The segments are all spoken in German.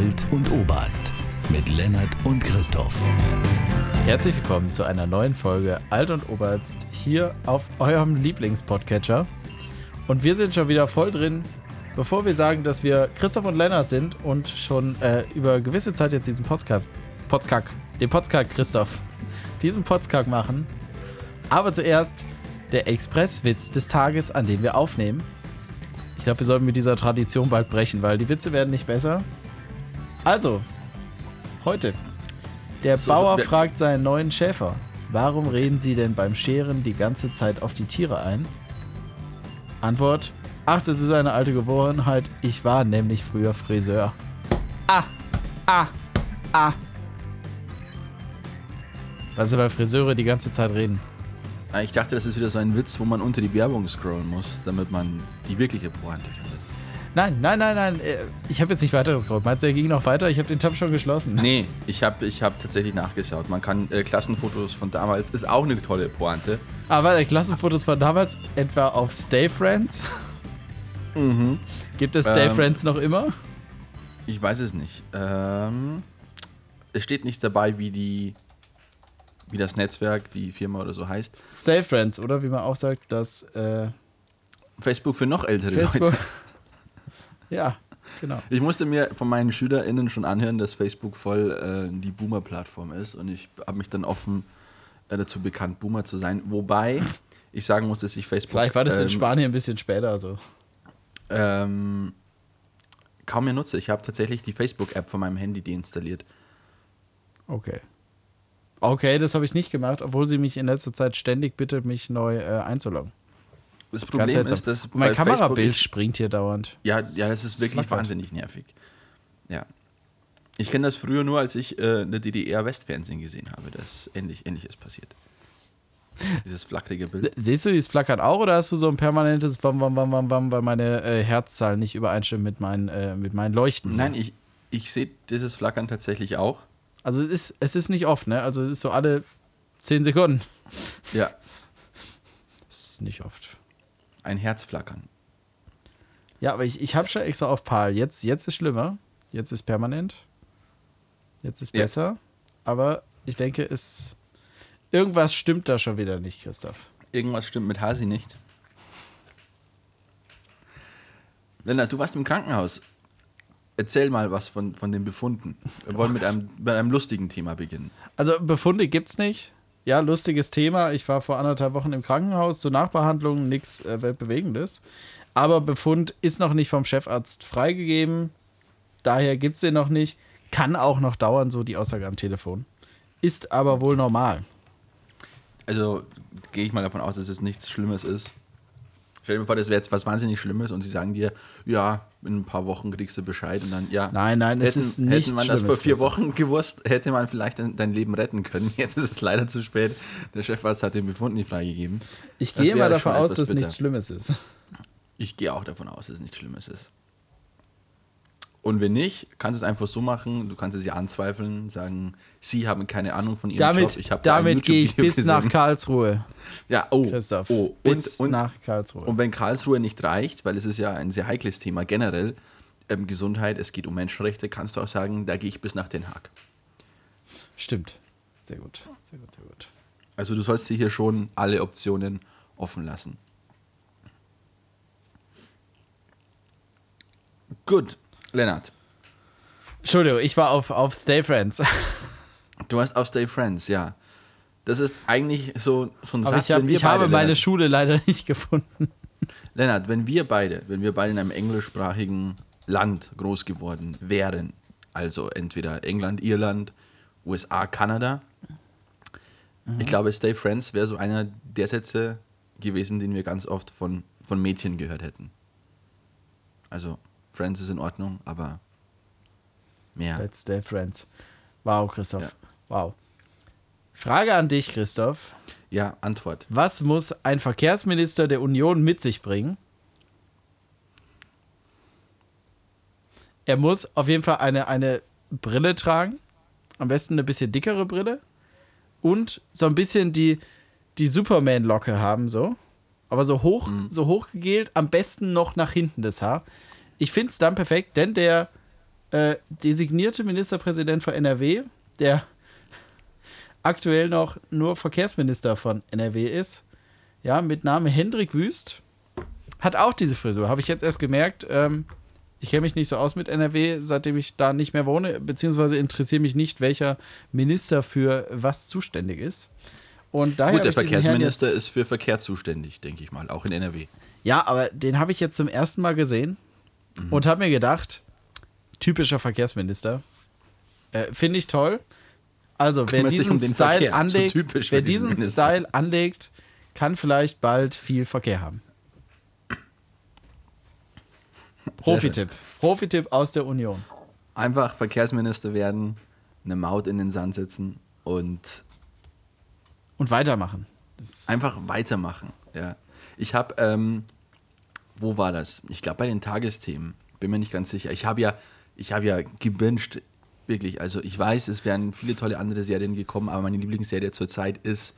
Alt und Oberarzt mit Lennart und Christoph. Herzlich willkommen zu einer neuen Folge Alt und Oberarzt hier auf eurem Lieblingspodcatcher. Und wir sind schon wieder voll drin. Bevor wir sagen, dass wir Christoph und Lennart sind und schon äh, über gewisse Zeit jetzt diesen Podcast, Podcast, den Podcast Christoph, diesen Podcast machen. Aber zuerst der Expresswitz des Tages, an dem wir aufnehmen. Ich glaube, wir sollten mit dieser Tradition bald brechen, weil die Witze werden nicht besser. Also, heute. Der So, Bauer der- fragt seinen neuen Schäfer, warum reden Sie denn beim Scheren die ganze Zeit auf die Tiere ein? Antwort, ach, das ist eine alte Gewohnheit, ich war nämlich früher Friseur. Ah, ah, ah. Was ist bei Friseure die ganze Zeit reden? Ah, Ich dachte, das ist wieder so ein Witz, wo man unter die Werbung scrollen muss, damit man die wirkliche Pointe findet. Nein, nein, nein, nein. äh, Ich habe jetzt nicht weiter gescrollt. Meinst du, er ging noch weiter? Ich habe den Tab schon geschlossen. Nee, ich habe ich hab tatsächlich nachgeschaut. Man kann äh, Klassenfotos von damals, ist auch eine tolle Pointe. Aber äh, Klassenfotos von damals, etwa auf Stay Friends. Mhm. Gibt es Stay Ähm. Friends noch immer? Ich weiß es nicht. Ähm, es steht nicht dabei, wie die wie das Netzwerk, die Firma oder so heißt. Stay Friends, oder wie man auch sagt, dass äh, Facebook für noch ältere Facebook. Leute. ja, genau. Ich musste mir von meinen SchülerInnen schon anhören, dass Facebook voll äh, die Boomer-Plattform ist und ich habe mich dann offen äh, dazu bekannt, Boomer zu sein. Wobei ich sagen muss, dass ich Facebook Vielleicht war das in ähm, Spanien ein bisschen später so. ähm, kaum mehr nutze. Ich habe tatsächlich die Facebook-App von meinem Handy deinstalliert. Okay. Okay, das habe ich nicht gemacht, obwohl sie mich in letzter Zeit ständig bittet, mich neu äh, einzuloggen. Das Problem ist, dass mein Kamerabild springt hier dauernd. Ja, ja, das ist wirklich flackert. wahnsinnig nervig. Ja. Ich kenne das früher nur, als ich äh, eine DDR-Westfernsehen gesehen habe, dass ähnlich, ähnliches passiert. Dieses flackerige Bild. Siehst du dieses Flackern auch oder hast du so ein permanentes Wam, Wam, Wam, Wam, Wam, weil meine äh, Herzzahlen nicht übereinstimmen mit meinen, äh, mit meinen Leuchten? Nein, ich, ich sehe dieses Flackern tatsächlich auch. Also es ist, es ist nicht oft, ne? Also es ist so alle 10 Sekunden. Ja, Das ist nicht oft. Ein Herzflackern. Ja, aber ich, ich habe schon extra auf PAL. Jetzt, jetzt ist schlimmer. Jetzt ist permanent. Jetzt ist Ja. besser. Aber ich denke, es. Irgendwas stimmt da schon wieder nicht, Christoph. Irgendwas stimmt mit Hasi nicht. Lennart, du warst im Krankenhaus. Erzähl mal was von, von den Befunden. Wir wollen mit einem, mit einem lustigen Thema beginnen. Also Befunde gibt's nicht. Ja, lustiges Thema. Ich war vor anderthalb Wochen im Krankenhaus zur Nachbehandlung, nichts äh, Weltbewegendes. Aber Befund ist noch nicht vom Chefarzt freigegeben. Daher gibt's den noch nicht. Kann auch noch dauern, so die Aussage am Telefon. Ist aber wohl normal. Also gehe ich mal davon aus, dass es nichts Schlimmes ist. Stell dir vor, das wäre jetzt was wahnsinnig Schlimmes und sie sagen dir, ja, in ein paar Wochen kriegst du Bescheid und dann, ja. Nein, nein, es hätten, ist nichts Hätte man das vor vier. Wochen gewusst, hätte man vielleicht dein, dein Leben retten können. Jetzt ist es leider zu spät. Der Chefarzt hat den Befund nicht freigegeben. Ich Das gehe mal davon aus, dass bitter. nichts Schlimmes ist. Ich gehe auch davon aus, dass es nichts Schlimmes ist. Und wenn nicht, kannst du es einfach so machen, du kannst es ja anzweifeln, sagen, sie haben keine Ahnung von ihrem Damit, Job. Ich damit gehe ich bis nach gesehen. Karlsruhe, Ja, oh, Christoph. oh. bis Und, und, nach Karlsruhe. und wenn Karlsruhe nicht reicht, weil es ist ja ein sehr heikles Thema generell, ähm, Gesundheit, es geht um Menschenrechte, kannst du auch sagen, da gehe ich bis nach Den Haag. Stimmt. Sehr gut. Sehr gut, sehr gut. Also du sollst dir hier schon alle Optionen offen lassen. Gut, Lennart, Entschuldigung, ich war auf, auf Stay Friends. du hast auf Stay Friends, ja. Das ist eigentlich so, so ein Aber Satz, ich, hab, ich habe beide, meine Lennart, Schule leider nicht gefunden. Lennart, wenn wir beide, wenn wir beide in einem englischsprachigen Land groß geworden wären, also entweder England, Irland, USA, Kanada, ich glaube, Stay Friends wäre so einer der Sätze gewesen, den wir ganz oft von, von Mädchen gehört hätten. Also, Friends ist in Ordnung, aber mehr. Let's Stay Friends. Wow, Christoph. Ja. Wow. Frage an dich, Christoph. Ja, Antwort. Was muss ein Verkehrsminister der Union mit sich bringen? Er muss auf jeden Fall eine, eine Brille tragen. Am besten eine bisschen dickere Brille. Und so ein bisschen die, die Superman-Locke haben, so. Aber so hoch, so hoch gegelt, am besten noch nach hinten das Haar. Ich finde es dann perfekt, denn der äh, designierte Ministerpräsident von NRW, der aktuell noch nur Verkehrsminister von NRW ist, ja, mit Name Hendrik Wüst, hat auch diese Frisur. Habe ich jetzt erst gemerkt. Ähm, ich kenne mich nicht so aus mit NRW, seitdem ich da nicht mehr wohne, beziehungsweise interessiere mich nicht, welcher Minister für was zuständig ist. Und daher Gut, der Verkehrsminister ist für Verkehr zuständig, denke ich mal, auch in NRW. Ja, aber den habe ich jetzt zum ersten Mal gesehen Mhm. und habe mir gedacht, typischer Verkehrsminister. Äh, Finde ich toll. Also, wer diesen um Style so anlegt, für wer diesen. Style anlegt, kann vielleicht bald viel Verkehr haben. Profitipp. Profitipp aus der Union. Einfach Verkehrsminister werden, eine Maut in den Sand setzen und Und weitermachen. Das einfach weitermachen. Ja. Ich habe, ähm, wo war das? Ich glaube bei den Tagesthemen. Bin mir nicht ganz sicher. Ich habe ja, ich habe ja gebinged, wirklich. Also ich weiß, es wären viele tolle andere Serien gekommen, aber meine Lieblingsserie zurzeit ist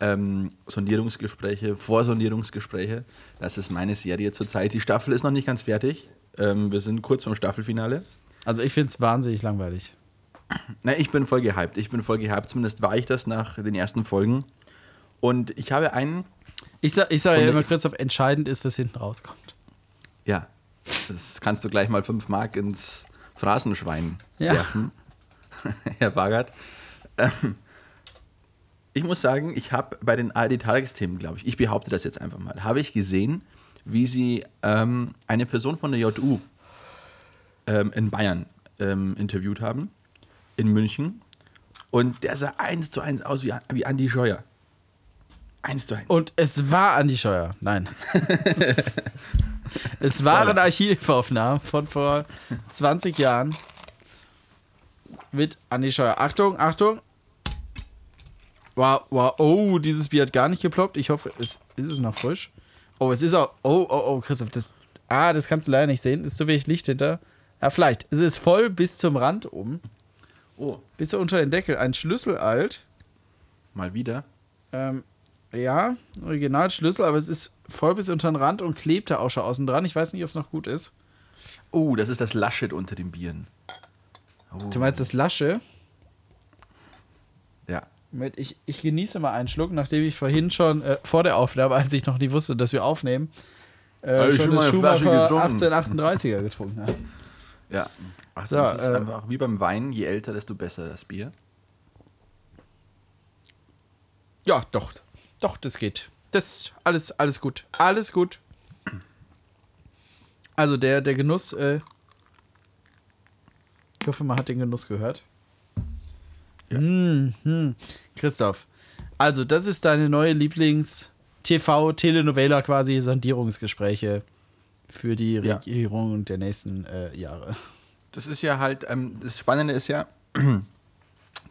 ähm, Sondierungsgespräche, Vorsondierungsgespräche. Das ist meine Serie zurzeit. Die Staffel ist noch nicht ganz fertig. Ähm, wir sind kurz vom Staffelfinale. also, ich finde es wahnsinnig langweilig. Nein, ich bin voll gehypt. Ich bin voll gehypt. Zumindest war ich das nach den ersten Folgen. Und ich habe einen, Ich, sa ich sage Von ja immer, Christoph, entscheidend ist, was hinten rauskommt. ja, das kannst du gleich mal 5 Mark ins Phrasenschwein Ja. werfen, Herr Bagert. Ähm, ich muss sagen, ich habe bei den ARD-Tagesthemen, glaube ich, ich behaupte das jetzt einfach mal, habe ich gesehen, wie sie ähm, eine Person von der JU ähm, in Bayern ähm, interviewt haben, in München. Und der sah eins zu eins aus wie, wie Andi Scheuer. Eins zu eins. Und es war Andi Scheuer. Nein. es waren Archivaufnahmen von vor 20 Jahren mit Andi Scheuer. Achtung, Achtung. Wow, wow. Oh, dieses Bier hat gar nicht geploppt. Ich hoffe, es ist es noch frisch. Oh, es ist auch. Oh, oh, oh, Christoph, das. Ah, das kannst du leider nicht sehen. Ist so wenig Licht hinter. Ja, vielleicht. Es ist voll bis zum Rand oben. oh, Bis unter den Deckel. Ein Schlüssel alt. mal wieder. Ähm, ja, Originalschlüssel, aber es ist voll bis unter den Rand und klebt da auch schon außen dran. Ich weiß nicht, ob es noch gut ist. Oh, das ist das Laschet unter den Bieren. Oh, Du meinst das Lasche? ja. Mit, ich, ich genieße mal einen Schluck, nachdem ich vorhin schon äh, vor der Aufnahme, als ich noch nicht wusste, dass wir aufnehmen, äh, ich schon schon eine Flasche getrunken. 1838er getrunken habe. Ja. Ach, So, das ist äh, einfach wie beim Wein, je älter, desto besser das Bier. Ja, doch. Doch, das geht. Das alles, alles gut. Alles gut. Also der, der Genuss, äh, ich hoffe, man hat den Genuss gehört. Ja. Hm, hm. Christoph, also das ist deine neue Lieblings-TV-Telenovela quasi, Sondierungsgespräche für die Ja. Regierung der nächsten äh, Jahre. Das ist ja halt, ähm, das Spannende ist ja,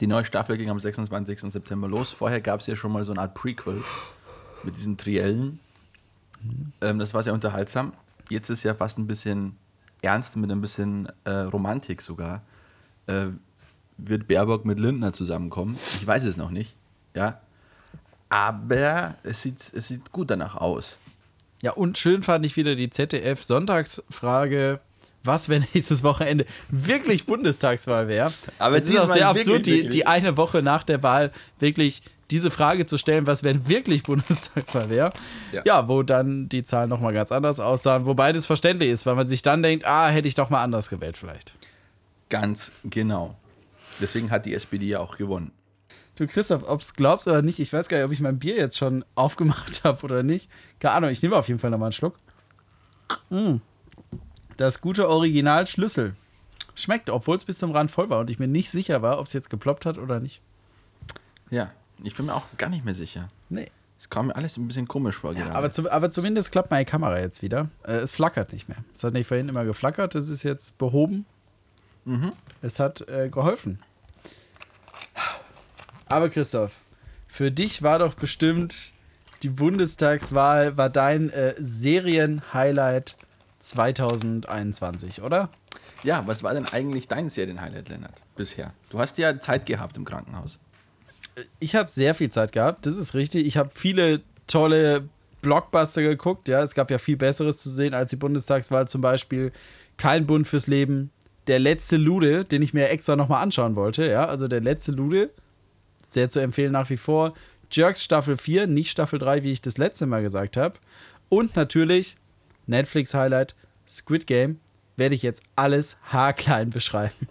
die neue Staffel ging am 26. September los. Vorher gab es ja schon mal so eine Art Prequel mit diesen Triellen. Ähm, das war sehr unterhaltsam. Jetzt ist ja fast ein bisschen ernst, mit ein bisschen äh, Romantik sogar. Äh, wird Baerbock mit Lindner zusammenkommen? Ich weiß es noch nicht. Ja. Aber es sieht, es sieht gut danach aus. Ja, und schön fand ich wieder die ZDF-Sonntagsfrage. Was, wenn nächstes Wochenende wirklich Bundestagswahl wäre? Aber es ist auch sehr wirklich, absurd, die, wirklich. die eine Woche nach der Wahl wirklich diese Frage zu stellen, was, wenn wirklich Bundestagswahl wäre. Ja. Ja. wo dann die Zahlen nochmal ganz anders aussahen, wobei das verständlich ist, weil man sich dann denkt, ah, hätte ich doch mal anders gewählt vielleicht. Ganz genau. Deswegen hat die SPD ja auch gewonnen. Du Christoph, ob es glaubst oder nicht, ich weiß gar nicht, ob ich mein Bier jetzt schon aufgemacht habe oder nicht. Keine Ahnung, ich nehme auf jeden Fall nochmal einen Schluck. Mm. Das gute Original Schlüssel. Schmeckt, obwohl es bis zum Rand voll war und ich mir nicht sicher war, ob es jetzt geploppt hat oder nicht. Ja, ich bin mir auch gar nicht mehr sicher. Nee. Es kam mir alles ein bisschen komisch vor gerade. Aber, zum, aber zumindest klappt meine Kamera jetzt wieder. Äh, es flackert nicht mehr. Es hat nicht vorhin immer geflackert, es ist jetzt behoben. Es hat äh, geholfen. Aber Christoph, für dich war doch bestimmt die Bundestagswahl, war dein äh, Serien-Highlight 2021, oder? ja, was war denn eigentlich dein Serienhighlight, Lennart, bisher? Du hast ja Zeit gehabt im Krankenhaus. Ich habe sehr viel Zeit gehabt, das ist richtig. Ich habe viele tolle Blockbuster geguckt. Ja, es gab ja viel Besseres zu sehen als die Bundestagswahl, zum Beispiel Kein Bund fürs Leben, Der letzte Lude, den ich mir extra nochmal anschauen wollte, ja, also der letzte Lude, sehr zu empfehlen nach wie vor. Jerks Staffel 4, nicht Staffel 3, wie ich das letzte Mal gesagt habe. Und natürlich Netflix-Highlight Squid Game, werde ich jetzt alles haarklein beschreiben.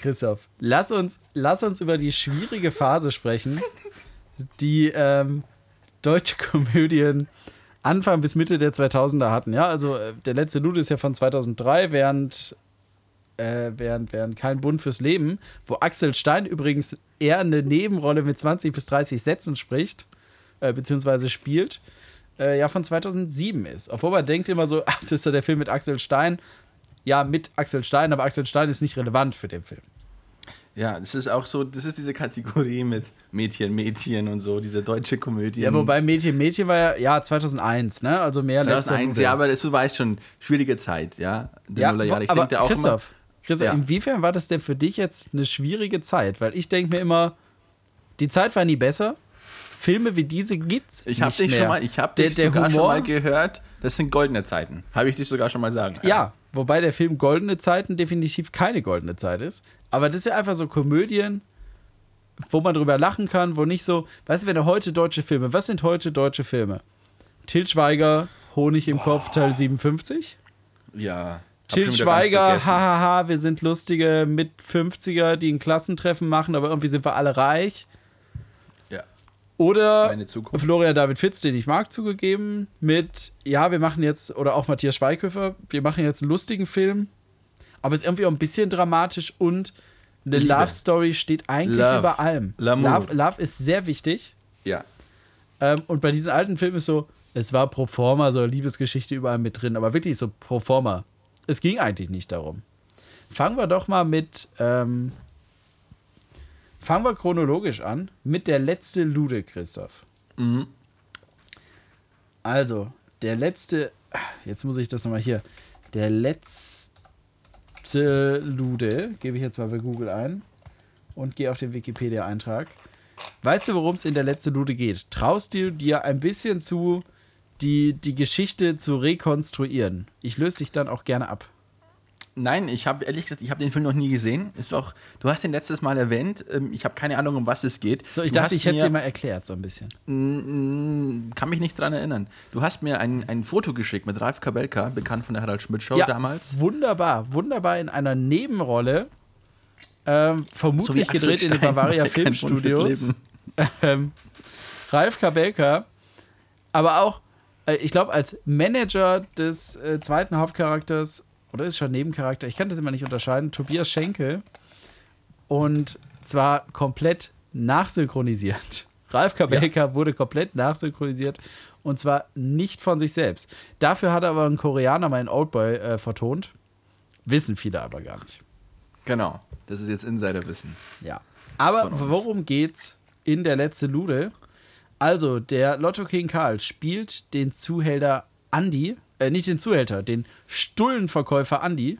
Christoph, lass uns, lass uns über die schwierige Phase sprechen, die ähm, deutsche Komödien Anfang bis Mitte der 2000er hatten. Ja, also äh, der letzte Loot ist ja von 2003, während, äh, während, während Kein Bund fürs Leben, wo Axel Stein übrigens eher eine Nebenrolle mit 20 bis 30 Sätzen spricht, äh, beziehungsweise spielt, äh, ja von 2007 ist. Obwohl man denkt immer so, ach, das ist ja der Film mit Axel Stein. Ja, mit Axel Stein, aber Axel Stein ist nicht relevant für den Film. Ja, das ist auch so, das ist diese Kategorie mit Mädchen, Mädchen und so, diese deutsche Komödie. Ja, wobei Mädchen, Mädchen war ja, ja 2001, ne? Also mehr 2001, ja, aber das, du weißt schon, schwierige Zeit, ja. ja ich aber denke auch Christoph, immer, Christoph, ja. inwiefern war das denn für dich jetzt eine schwierige Zeit? Weil ich denke mir immer, die Zeit war nie besser. Filme wie diese gibt's ich hab dich mehr. schon mal, Ich habe dich der sogar Humor, schon mal gehört, das sind goldene Zeiten. Habe ich dich sogar schon mal sagen. Ja, wobei der Film Goldene Zeiten definitiv keine goldene Zeit ist. Aber das ist ja einfach so Komödien, wo man drüber lachen kann, wo nicht so, weißt du, wenn du heute deutsche Filme, was sind heute deutsche Filme? Til Schweiger, Honig im Kopf, Teil 57? Ja. Til Schweiger, hahaha, wir sind lustige mit 50er, die ein Klassentreffen machen, aber irgendwie sind wir alle reich. Oder Florian David Fitz, den ich mag, zugegeben, mit, ja, wir machen jetzt, oder auch Matthias Schweighöfer, wir machen jetzt einen lustigen Film, aber es ist irgendwie auch ein bisschen dramatisch und eine Liebe. Love Story steht eigentlich Love. über allem. Love, Love, ist sehr wichtig. Ja. Ähm, und bei diesen alten Filmen ist so, es war pro forma, so Liebesgeschichte überall mit drin, aber wirklich so pro forma. Es ging eigentlich nicht darum. Fangen wir doch mal mit ähm, Fangen wir chronologisch an mit der letzte Lude, Christoph. Mhm. Also, der letzte, jetzt muss ich das nochmal hier, der letzte Lude, gebe ich jetzt mal bei Google ein und gehe auf den Wikipedia-Eintrag. Weißt du, worum es in der letzte Lude geht? Traust du dir ein bisschen zu, die, die Geschichte zu rekonstruieren? Ich löse dich dann auch gerne ab. Nein, ich habe ehrlich gesagt, ich habe den Film noch nie gesehen. Ist auch, du hast den letztes Mal erwähnt. Ähm, ich habe keine Ahnung, um was es geht. So, ich du dachte, ich hätte es dir mal erklärt, so ein bisschen. Kann mich nicht dran erinnern. Du hast mir ein, ein Foto geschickt mit Ralf Kabelka, bekannt von der Harald Schmidt Show ja, damals. Wunderbar, wunderbar in einer Nebenrolle. Ähm, vermutlich so gedreht in den Bavaria Filmstudios. Ähm, Ralf Kabelka, aber auch, äh, ich glaube, als Manager des äh, zweiten Hauptcharakters oder ist schon Nebencharakter, ich kann das immer nicht unterscheiden, Tobias Schenkel. Und zwar komplett nachsynchronisiert. Ralf Kabelka ja. wurde komplett nachsynchronisiert und zwar nicht von sich selbst. Dafür hat aber ein Koreaner in Oldboy äh, vertont. Wissen viele aber gar nicht. Genau, das ist jetzt Insiderwissen. Ja. Aber worum geht's in der letzte Lude? Also, der Lotto King Karl spielt den Zuhälter Andy, äh, nicht den Zuhälter, den Stullenverkäufer Andi.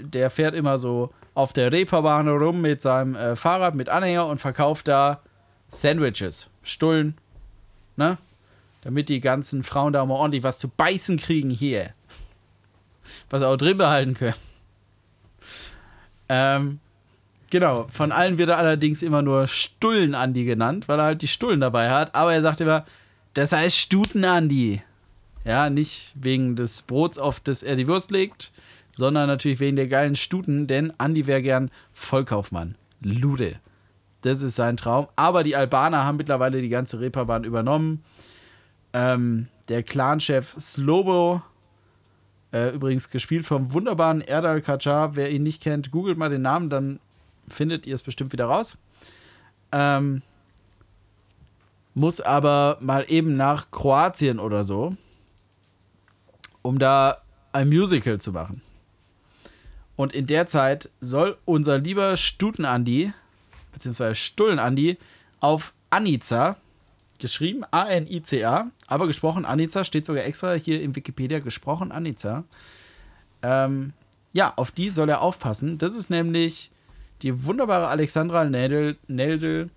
Der fährt immer so auf der Reeperbahn rum mit seinem äh, Fahrrad mit Anhänger und verkauft da Sandwiches, Stullen, ne? Damit die ganzen Frauen da mal ordentlich was zu beißen kriegen hier. Was sie auch drin behalten können. Ähm, genau, von allen wird er allerdings immer nur Stullen Andi genannt, weil er halt die Stullen dabei hat. Aber er sagt immer, das heißt Stuten Andi. Ja, nicht wegen des Brots, auf das er die Wurst legt, sondern natürlich wegen der geilen Stuten, denn Andi wäre gern Vollkaufmann. Lude. Das ist sein Traum. Aber die Albaner haben mittlerweile die ganze Reeperbahn übernommen. Ähm, der Clanchef Slobo, äh, übrigens gespielt vom wunderbaren Erdal Kacar. Wer ihn nicht kennt, googelt mal den Namen, dann findet ihr es bestimmt wieder raus. Ähm, muss aber mal eben nach Kroatien oder so um da ein Musical zu machen. Und in der Zeit soll unser lieber Stuten-Andi, beziehungsweise Stullen-Andi, auf Anica, geschrieben A-N-I-C-A, aber gesprochen Anica, steht sogar extra hier im Wikipedia, gesprochen Anica. Ähm, ja, auf die soll er aufpassen. Das ist nämlich die wunderbare Alexandra Neldel,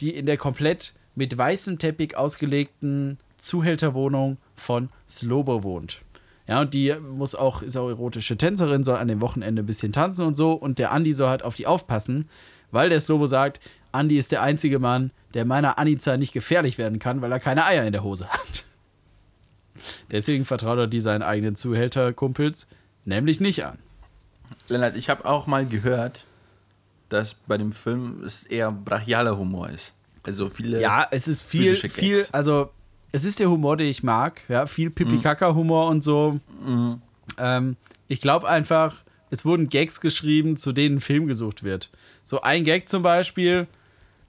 die in der komplett mit weißem Teppich ausgelegten Zuhälterwohnung von Slobo wohnt. Ja, und die muss auch, ist auch erotische Tänzerin, soll an dem Wochenende ein bisschen tanzen und so. Und der Andi soll halt auf die aufpassen, weil der Slobo sagt, Andi ist der einzige Mann, der meiner Annika nicht gefährlich werden kann, weil er keine Eier in der Hose hat. Deswegen vertraut er die seinen eigenen Zuhälterkumpels nämlich nicht an. Lennart, ich habe auch mal gehört, dass bei dem Film es eher brachialer Humor ist. Also viele. Ja, es ist viel, viel, also es ist der Humor, den ich mag, ja, viel Pipi-Kaka-Humor und so. Ähm, ich glaube einfach, es wurden Gags geschrieben, zu denen ein Film gesucht wird. So ein Gag zum Beispiel,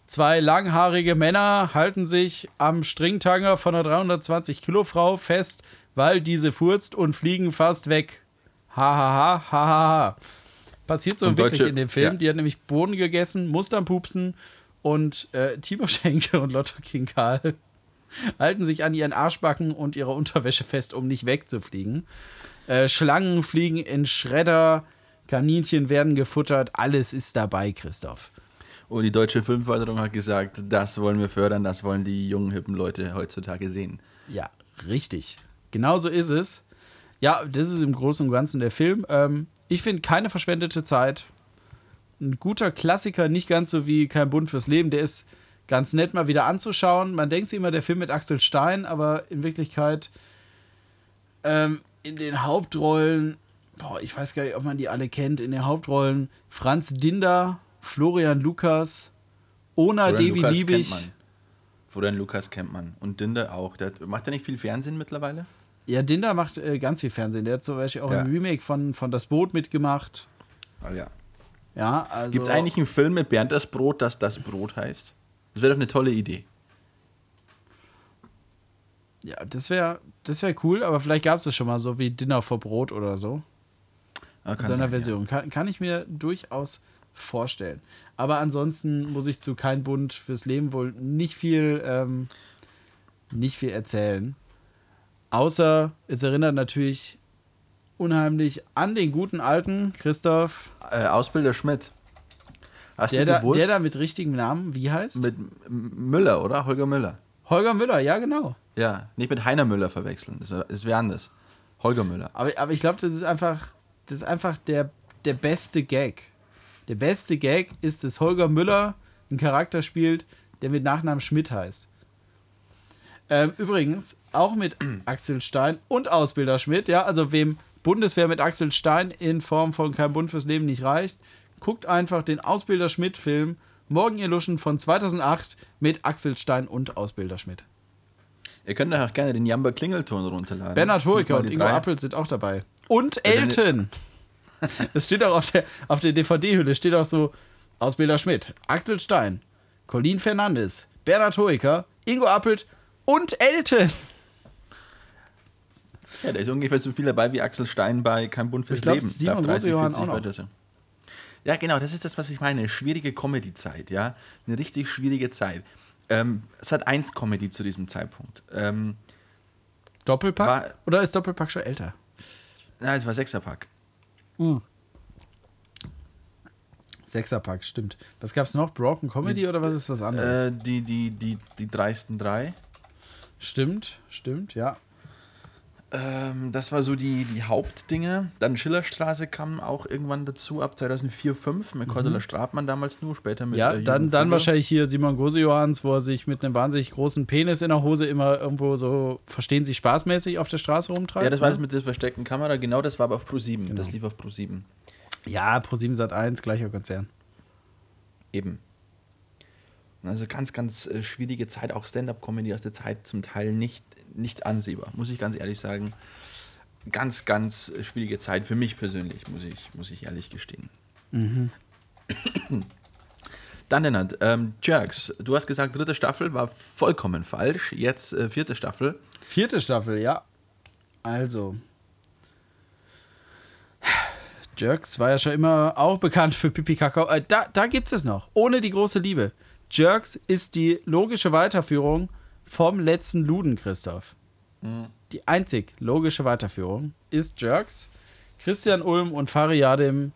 zwei langhaarige Männer halten sich am Stringtanger von einer 320 Kilo Frau fest, weil diese furzt und fliegen fast weg. Ha ha ha ha. Passiert so Und wirklich Deutsche- in dem Film. ja. Die hat nämlich Bohnen gegessen, musste am Pupsen und äh, Timo Schenke und Lotto King Karl halten sich an ihren Arschbacken und ihrer Unterwäsche fest, um nicht wegzufliegen. Äh, Schlangen fliegen in Schredder, Kaninchen werden gefuttert, alles ist dabei, Christoph. Und die deutsche Filmförderung hat gesagt, das wollen wir fördern, das wollen die jungen, hippen Leute heutzutage sehen. Ja, richtig. Genau so ist es. Ja, das ist im Großen und Ganzen der Film. Ähm, ich finde keine verschwendete Zeit. Ein guter Klassiker, nicht ganz so wie Kein Bund fürs Leben. Der ist ganz nett mal wieder anzuschauen. Man denkt sich immer, der Film mit Axel Stein, aber in Wirklichkeit ähm, in den Hauptrollen, boah, ich weiß gar nicht, ob man die alle kennt, in den Hauptrollen Franz Dinder, Florian Lukas, Ona Florian Devi Lukas Liebig. Florian Lukas kennt man. Und Dinder auch. Der macht er nicht viel Fernsehen mittlerweile? Ja, Dinder macht äh, ganz viel Fernsehen. Der hat zum Beispiel auch Ja. ein Remake von, von Das Boot mitgemacht. Ah, ja. Ja, also. Gibt es eigentlich einen Film mit Bernd das Brot, das das Brot heißt? Das wäre doch eine tolle Idee. Ja, das wäre das wär cool, aber vielleicht gab es das schon mal so wie Dinner vor Brot oder so. Ah, In seiner sein, Version. Kann, kann ich mir durchaus vorstellen. Aber ansonsten muss ich zu Kein Bund fürs Leben wohl nicht viel, ähm, nicht viel erzählen. Außer es erinnert natürlich unheimlich an den guten alten Christoph, Ja. Äh, Ausbilder Schmidt. Hast der du da, gewusst? der da mit richtigem Namen, wie heißt? mit Müller, oder? Holger Müller. Holger Müller, ja genau. Ja, nicht mit Heiner Müller verwechseln. Das das wäre anders. Holger Müller. Aber, aber ich glaube, das ist einfach, das ist einfach der, der beste Gag. Der beste Gag ist, dass Holger Müller einen Charakter spielt, der mit Nachnamen Schmidt heißt. Ähm, übrigens, auch mit Axel Stein und Ausbilder Schmidt, ja, also wem Bundeswehr mit Axel Stein in Form von Kein Bund fürs Leben nicht reicht, guckt einfach den Ausbilder Schmidt-Film Morgen ihr Luschen von 2008 mit Axel Stein und Ausbilder Schmidt. Ihr könnt auch gerne den Jamba Klingelton runterladen. Bernhard Hoeker und Ingo drei. Appelt sind auch dabei. Und ihr- Elton. Es steht auch auf der, auf der DVD-Hülle, steht auch so Ausbilder Schmidt, Axel Stein, Colin Fernandes, Bernhard Hoeker, Ingo Appelt und Elton. Ja, da ist ungefähr so viel dabei wie Axel Stein bei Kein Bund fürs Ich glaub, Leben. Simon Darf Rosejohann auch noch. Ja, genau, das ist das, was ich meine. Schwierige Comedy-Zeit, ja. Eine richtig schwierige Zeit. Ähm, es hat eins Comedy zu diesem Zeitpunkt. Ähm, Doppelpack? War- Oder ist Doppelpack schon älter? na, es war Sechserpack. Sechserpack, stimmt. Was gab's noch? Broken Comedy oder was ist was anderes? Äh, die, die, die, die dreisten drei. stimmt, stimmt, ja. Ähm, das war so die, die Hauptdinge. Dann Schillerstraße kam auch irgendwann dazu, ab 2004, 2005 mit Cordula Stratmann damals nur, später mit Mhm. Ja, äh, dann, dann wahrscheinlich hier Simon Gosejohanns, wo er sich mit einem wahnsinnig großen Penis in der Hose immer irgendwo so, verstehen Sie, spaßmäßig auf der Straße rumtreibt. Ja, das war ne? das mit der versteckten Kamera, genau das war aber auf Pro 7. Das lief auf Pro 7. Ja, Pro7 Sat 1, gleicher Konzern. Eben. Also ganz, ganz äh, schwierige Zeit, auch Stand-up-Comedy aus der Zeit zum Teil nicht, nicht ansehbar, muss ich ganz ehrlich sagen. Ganz, ganz schwierige Zeit für mich persönlich, muss ich, muss ich ehrlich gestehen. Dann Lennart, ähm, Jerks, du hast gesagt, dritte Staffel war vollkommen falsch. Jetzt äh, vierte Staffel. Vierte Staffel, ja. Also. Jerks war ja schon immer auch bekannt für Pipi Kakao. Äh, da da gibt es noch. Ohne die große Liebe. Jerks ist die logische Weiterführung vom letzten Luden, Christoph. Die einzig logische Weiterführung ist Jerks. Christian Ulm und Fari Yadim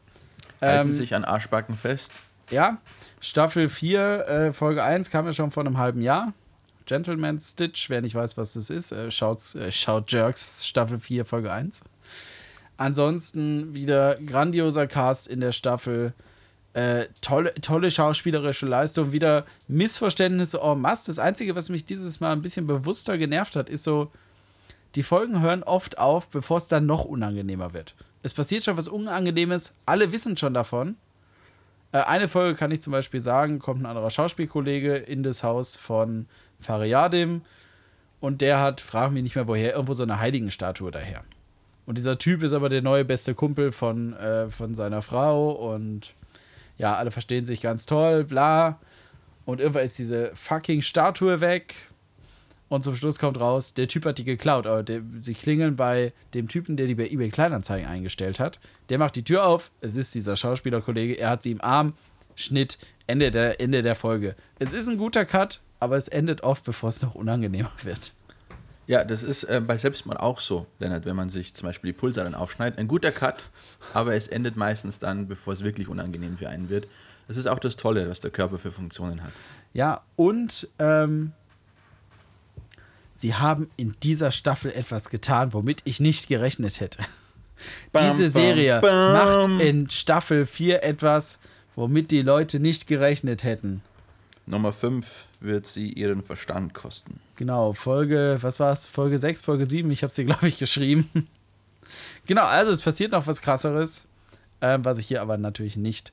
Halten Ähm, sich an Arschbacken fest. ja, Staffel 4, äh, Folge 1 kam ja schon vor einem halben Jahr. Gentleman Stitch. Wer nicht weiß, was das ist, äh, schaut, äh, schaut Jerks Staffel 4, Folge 1. Ansonsten wieder grandioser Cast in der Staffel. Äh, tolle, tolle schauspielerische Leistung, wieder Missverständnisse en masse. Das Einzige, was mich dieses Mal ein bisschen bewusster genervt hat, ist so, die Folgen hören oft auf, bevor es dann noch unangenehmer wird. Es passiert schon was Unangenehmes, alle wissen schon davon. Äh, eine Folge kann ich zum Beispiel sagen, kommt ein anderer Schauspielkollege in das Haus von Fariadim und der hat, frag mich nicht mehr woher, irgendwo so eine Heiligenstatue daher. Und dieser Typ ist aber der neue beste Kumpel von, äh, von seiner Frau und ja, alle verstehen sich ganz toll, bla. Und irgendwann ist diese fucking Statue weg. Und zum Schluss kommt raus, der Typ hat die geklaut. Aber der, sie klingeln bei dem Typen, der die bei eBay Kleinanzeigen eingestellt hat. Der macht die Tür auf. Es ist dieser Schauspielerkollege. Er hat sie im Arm. Schnitt. Ende der, Ende der Folge. Es ist ein guter Cut, aber es endet oft, bevor es noch unangenehmer wird. Ja, das ist äh, bei Selbstmord auch so, Lennart, wenn man sich zum Beispiel die Pulsadern aufschneidet. Ein guter Cut, aber es endet meistens dann, bevor es wirklich unangenehm für einen wird. Das ist auch das Tolle, was der Körper für Funktionen hat. Ja, und ähm, sie haben in dieser Staffel etwas getan, womit ich nicht gerechnet hätte. Bam, Diese Serie bam, bam. macht in Staffel 4 etwas, womit die Leute nicht gerechnet hätten. Nummer 5 wird sie ihren Verstand kosten. Genau, Folge, was war es? Folge 6, Folge 7, ich habe sie, glaube ich, geschrieben. genau, also es passiert noch was krasseres, ähm, was ich hier aber natürlich nicht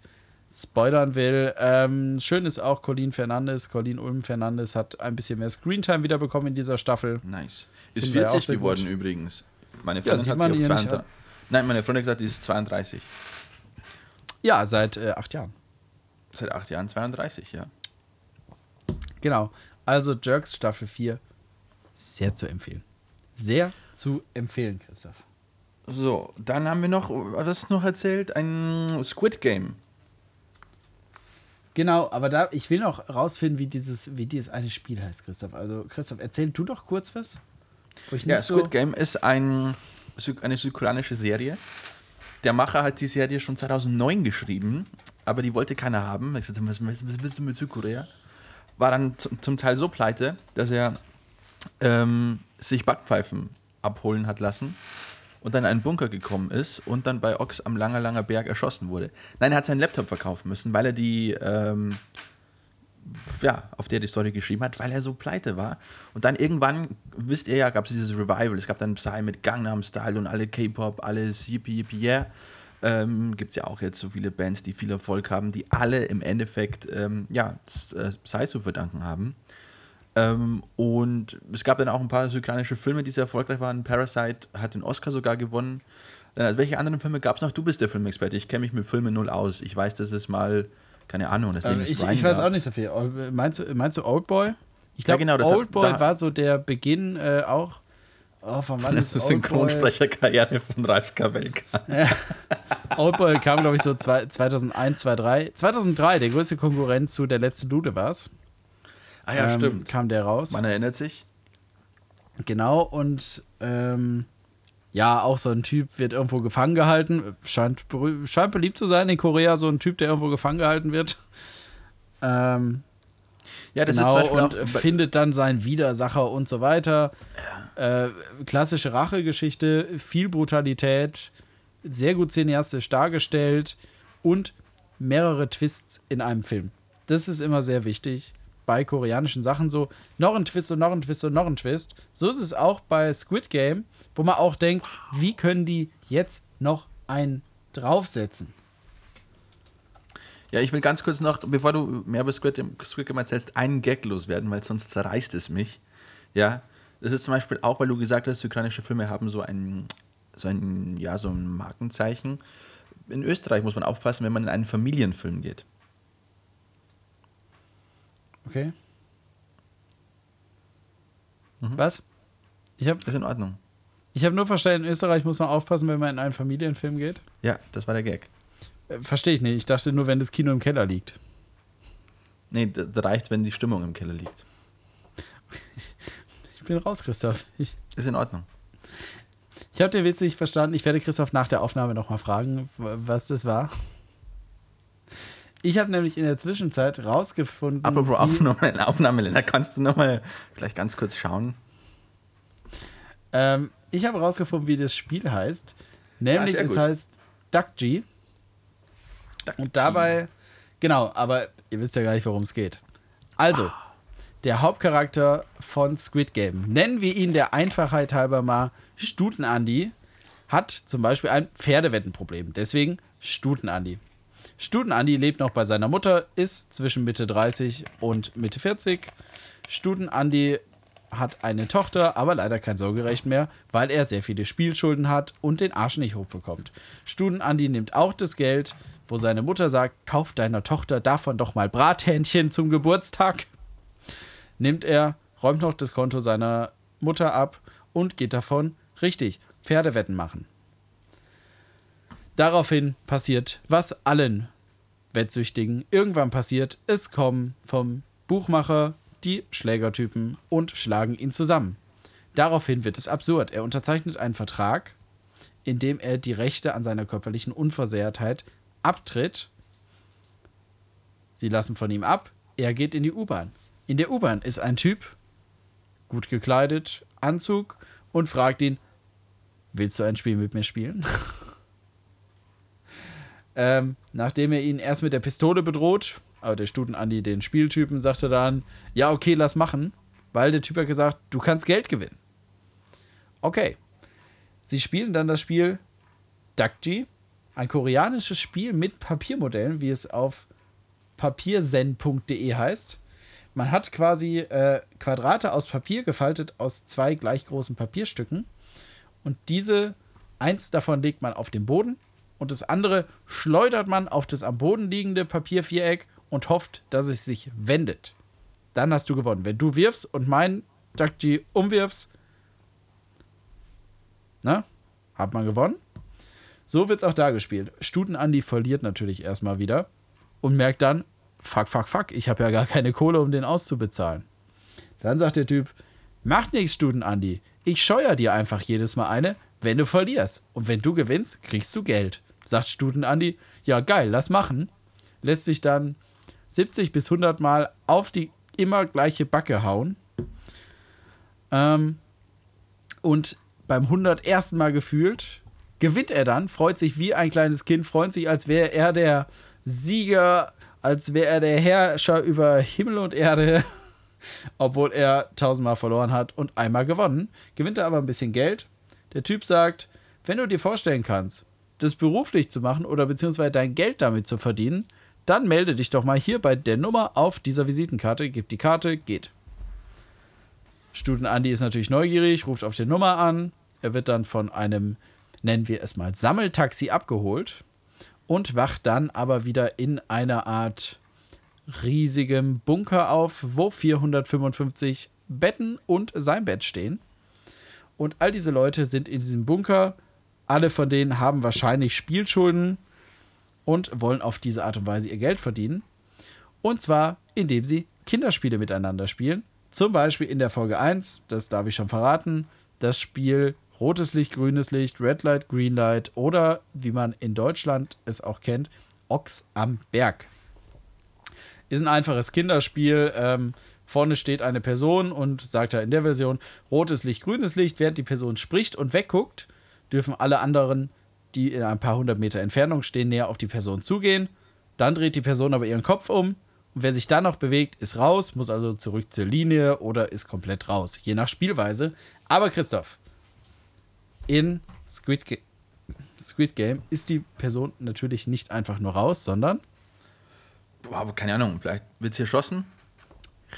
spoilern will. Ähm, schön ist auch Colin Fernandes, Colin Ulm Fernandes hat ein bisschen mehr Screentime wiederbekommen in dieser Staffel. Nice. Ist Finden wir auch 40 sehr geworden gut. übrigens. Meine Ja, Freundin sieht hat sie auf ihr nicht 32. Nein, meine Freundin hat gesagt, die ist 32. Ja, seit äh, acht Jahren. Seit acht Jahren 32, ja. Genau. Also Jerks Staffel 4. Sehr zu empfehlen. Sehr zu empfehlen, Christoph. So, dann haben wir noch, was noch erzählt? Ein Squid Game. Genau, aber da, ich will noch rausfinden, wie dieses, wie dieses eine Spiel heißt, Christoph. Also, Christoph, erzähl du doch kurz was. Ja, Squid Game ist ein, eine südkoreanische Serie. Der Macher hat die Serie schon 2009 geschrieben, aber die wollte keiner haben. Ich sagte, was, was, was bist du mit Südkorea? War dann zum, zum Teil so pleite, dass er ähm, sich Backpfeifen abholen hat lassen und dann in einen Bunker gekommen ist und dann bei Ox am Langer Langer Berg erschossen wurde. Nein, er hat seinen Laptop verkaufen müssen, weil er die, ähm, ja, auf der die Story geschrieben hat, weil er so pleite war. Und dann irgendwann, wisst ihr ja, gab es dieses Revival. Es gab dann Psy mit Gangnam Style und alle K-Pop, alles Yippie Yippie Yeah. Ähm, Gibt es ja auch jetzt so viele Bands, die viel Erfolg haben, die alle im Endeffekt, ähm, ja, äh, Psy zu verdanken haben. Ähm, und es gab dann auch ein paar südkoreanische Filme, die sehr erfolgreich waren. Parasite hat den Oscar sogar gewonnen. Dann, welche anderen Filme gab es noch? Du bist der Filmexperte. Ich kenne mich mit Filmen null aus. Ich weiß, dass es mal, keine Ahnung, das Ähm, ich, ich weiß auch nicht so viel. Oh, Meinst du, meinst du Oldboy? Ich Ja, glaube, genau, das hat- Oldboy war so der Beginn äh, auch. Oh, von wann Das ist ist? Synchronsprecherkarriere von Ralf Kabelka. Oldboy kam, glaube ich, so zwei, 2001, 2003. 2003, der größte Konkurrent zu Der letzte Dude war's. Ah ja, Ähm, stimmt. Kam der raus. Man erinnert sich. Genau, und ähm, ja, auch so ein Typ wird irgendwo gefangen gehalten. Scheint, scheint beliebt zu sein in Korea, so ein Typ, der irgendwo gefangen gehalten wird. Ähm, Ja, das genau, ist zum Beispiel und bei- findet dann seinen Widersacher und so weiter. Äh, klassische Rachegeschichte, viel Brutalität, sehr gut cineastisch dargestellt und mehrere Twists in einem Film. Das ist immer sehr wichtig bei koreanischen Sachen so. Noch ein Twist und noch ein Twist und noch ein Twist. So ist es auch bei Squid Game, wo man auch denkt, wie können die jetzt noch einen draufsetzen? Ja, ich will ganz kurz noch, bevor du mehr über Squid Squid Game erzählst, einen Gag loswerden, weil sonst zerreißt es mich. Ja, das ist zum Beispiel auch, weil du gesagt hast, ukrainische Filme haben so ein, so ein, ja, so ein Markenzeichen. In Österreich muss man aufpassen, wenn man in einen Familienfilm geht. Okay. Was? Ich habe Ist in Ordnung. ich hab nur verstanden, in Österreich muss man aufpassen, wenn man in einen Familienfilm geht. Ja, das war der Gag. Verstehe ich nicht. Ich dachte nur, wenn das Kino im Keller liegt. Nee, da, da reicht, wenn die Stimmung im Keller liegt. Ich bin raus, Christoph. Ich, Ist in Ordnung. ich habe den Witz nicht verstanden. Ich werde Christoph nach der Aufnahme nochmal fragen, was das war. Ich habe nämlich in der Zwischenzeit rausgefunden. Apropos wie- Aufnahme, Aufnahmeländer, kannst du nochmal gleich ganz kurz schauen? Ähm, ich habe rausgefunden, wie das Spiel heißt. Nämlich sehr es heißt Duckgy. Und dabei, genau, aber ihr wisst ja gar nicht, worum es geht. Also, der Hauptcharakter von Squid Game, nennen wir ihn der Einfachheit halber mal Stuten-Andi, hat zum Beispiel ein Pferdewettenproblem. Deswegen Stuten-Andi. Stuten-Andi lebt noch bei seiner Mutter, ist zwischen Mitte 30 und Mitte 40. Stuten-Andi hat eine Tochter, aber leider kein Sorgerecht mehr, weil er sehr viele Spielschulden hat und den Arsch nicht hochbekommt. Studen-Andi nimmt auch das Geld, wo seine Mutter sagt, kauf deiner Tochter davon doch mal Brathähnchen zum Geburtstag. Nimmt er, räumt noch das Konto seiner Mutter ab und geht davon, richtig, Pferdewetten machen. Daraufhin passiert, was allen Wettsüchtigen irgendwann passiert. Es kommen vom Buchmacher die Schlägertypen und schlagen ihn zusammen. Daraufhin wird es absurd. Er unterzeichnet einen Vertrag, in dem er die Rechte an seiner körperlichen Unversehrtheit abtritt. Sie lassen von ihm ab. Er geht in die U-Bahn. In der U-Bahn ist ein Typ, gut gekleidet, Anzug und fragt ihn: Willst du ein Spiel mit mir spielen? Ähm, nachdem er ihn erst mit der Pistole bedroht, aber der Stuten-Andi den Spieltypen sagte dann, ja, okay, lass machen, weil der Typ hat gesagt, du kannst Geld gewinnen. Okay. Sie spielen dann das Spiel Dakji, ein koreanisches Spiel mit Papiermodellen, wie es auf papiersen.de heißt. Man hat quasi äh, Quadrate aus Papier gefaltet aus zwei gleich großen Papierstücken. Und diese, eins davon legt man auf den Boden und das andere schleudert man auf das am Boden liegende Papierviereck und hofft, dass es sich wendet. Dann hast du gewonnen. Wenn du wirfst und mein Dakji umwirfst, na, hat man gewonnen. So wird es auch da gespielt. Stuten-Andi verliert natürlich erstmal wieder und merkt dann, fuck, fuck, fuck, ich habe ja gar keine Kohle, um den auszubezahlen. Dann sagt der Typ, macht nichts, Stuten-Andi. Ich scheuer dir einfach jedes Mal eine, wenn du verlierst. Und wenn du gewinnst, kriegst du Geld. Sagt Stuten-Andi, ja geil, lass machen. Lässt sich dann 70 bis 100 Mal auf die immer gleiche Backe hauen. Ähm, und beim 101. Mal gefühlt gewinnt er dann, freut sich wie ein kleines Kind, freut sich, als wäre er der Sieger, als wäre er der Herrscher über Himmel und Erde, obwohl er tausendmal verloren hat und einmal gewonnen. Gewinnt er aber ein bisschen Geld. Der Typ sagt, wenn du dir vorstellen kannst, das beruflich zu machen oder beziehungsweise dein Geld damit zu verdienen, dann melde dich doch mal hier bei der Nummer auf dieser Visitenkarte, gib die Karte, geht. Studen Andi ist natürlich neugierig, ruft auf die Nummer an. Er wird dann von einem, nennen wir es mal, Sammeltaxi abgeholt und wacht dann aber wieder in einer Art riesigem Bunker auf, wo 455 Betten und sein Bett stehen. Und all diese Leute sind in diesem Bunker. Alle von denen haben wahrscheinlich Spielschulden und wollen auf diese Art und Weise ihr Geld verdienen. Und zwar, indem sie Kinderspiele miteinander spielen. Zum Beispiel in der Folge 1, das darf ich schon verraten, das Spiel Rotes Licht, Grünes Licht, Red Light, Green Light oder wie man in Deutschland es auch kennt, Ochs am Berg. Ist ein einfaches Kinderspiel. Ähm, vorne steht eine Person und sagt ja in der Version rotes Licht, grünes Licht. Während die Person spricht und wegguckt, dürfen alle anderen, die in ein paar hundert Meter Entfernung stehen, näher auf die Person zugehen. Dann dreht die Person aber ihren Kopf um. Und wer sich dann noch bewegt, ist raus, muss also zurück zur Linie oder ist komplett raus. Je nach Spielweise. Aber Christoph, in Squid, Ga Squid Game ist die Person natürlich nicht einfach nur raus, sondern Boah, keine Ahnung, vielleicht wird sie erschossen?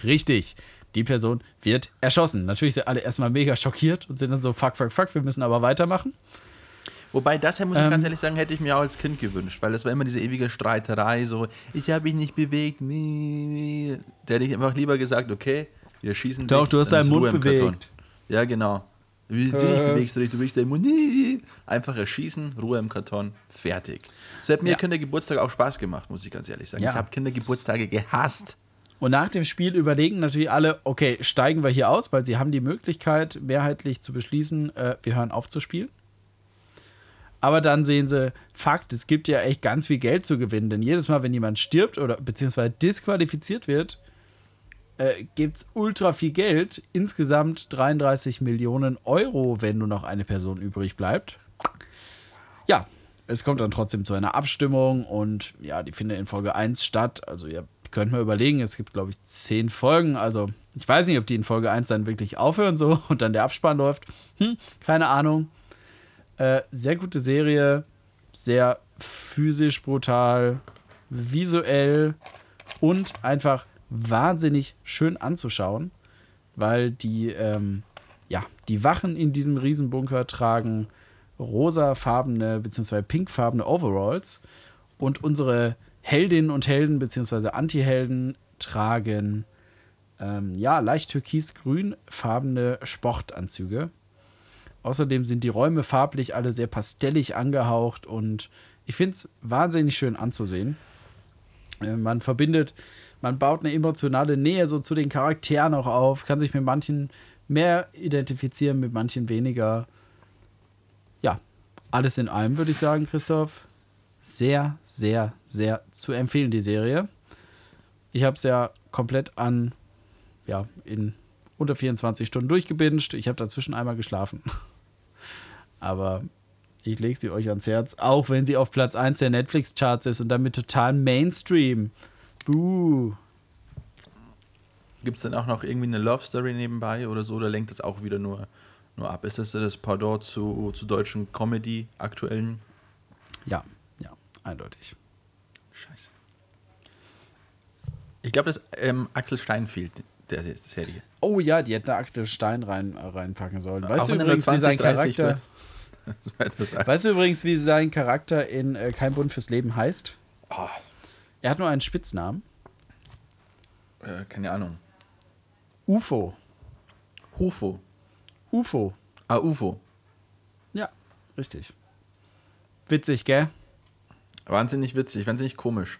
Richtig. Die Person wird erschossen. Natürlich sind alle erstmal mega schockiert und sind dann so, fuck, fuck, fuck, wir müssen aber weitermachen. Wobei, das muss ich Ähm. ganz ehrlich sagen, hätte ich mir auch als Kind gewünscht, weil das war immer diese ewige Streiterei, so, ich habe mich nicht bewegt, nee, nee. Da hätte ich einfach lieber gesagt, okay, wir schießen Doch, dich, du hast deinen Mund bewegt. Ja, genau. Wie du dich Äh. bewegst, du dich, du bewegst deinen Mund. Einfach erschießen, Ruhe im Karton, fertig. So hat mir Ja. Kindergeburtstag auch Spaß gemacht, muss ich ganz ehrlich sagen. Ja. Ich habe Kindergeburtstage gehasst. Und nach dem Spiel überlegen natürlich alle, okay, steigen wir hier aus, weil sie haben die Möglichkeit, mehrheitlich zu beschließen, äh, wir hören auf zu spielen. Aber dann sehen sie, Fakt, es gibt ja echt ganz viel Geld zu gewinnen. Denn jedes Mal, wenn jemand stirbt oder beziehungsweise disqualifiziert wird, äh, gibt es ultra viel Geld. Insgesamt 33 Millionen Euro, wenn nur noch eine Person übrig bleibt. Ja, es kommt dann trotzdem zu einer Abstimmung und ja, die findet in Folge 1 statt. Also ihr könnt mal überlegen, es gibt glaube ich 10 Folgen. Also ich weiß nicht, ob die in Folge 1 dann wirklich aufhören so und dann der Abspann läuft. Hm, keine Ahnung. Äh, sehr gute Serie, sehr physisch brutal, visuell und einfach wahnsinnig schön anzuschauen, weil die, ähm, ja, die Wachen in diesem Riesenbunker tragen rosafarbene bzw. pinkfarbene Overalls und unsere Heldinnen und Helden bzw. Anti-Helden tragen ähm, ja, leicht türkis-grünfarbene Sportanzüge. Außerdem sind die Räume farblich alle sehr pastellig angehaucht und ich finde es wahnsinnig schön anzusehen. Äh, man verbindet, man baut eine emotionale Nähe so zu den Charakteren auch auf, kann sich mit manchen mehr identifizieren, mit manchen weniger ja, alles in allem würde ich sagen, Christoph, sehr, sehr, sehr zu empfehlen, die Serie. Ich habe es ja komplett an, ja, in unter 24 Stunden durchgebinged. Ich habe dazwischen einmal geschlafen. Aber ich lege sie euch ans Herz, auch wenn sie auf Platz 1 der Netflix-Charts ist und damit total Mainstream. Buh. Gibt es denn auch noch irgendwie eine Love Story nebenbei oder so? Oder lenkt das auch wieder nur nur ab. Ist das das Pardon zu, zu deutschen Comedy aktuellen? Ja, ja, eindeutig. Scheiße. Ich glaube, dass ähm, Axel Stein fehlt, der, der Serie. Oh ja, die hätten Axel Stein rein, reinpacken sollen. Weißt du übrigens, 20, wie sein Charakter. weißt du übrigens, wie sein Charakter in äh, Kein Bund fürs Leben heißt? Oh. Er hat nur einen Spitznamen. Äh, keine Ahnung. UFO. UFO. UFO. Ah, UFO. Ja, richtig. Witzig, gell? Wahnsinnig witzig, wahnsinnig komisch.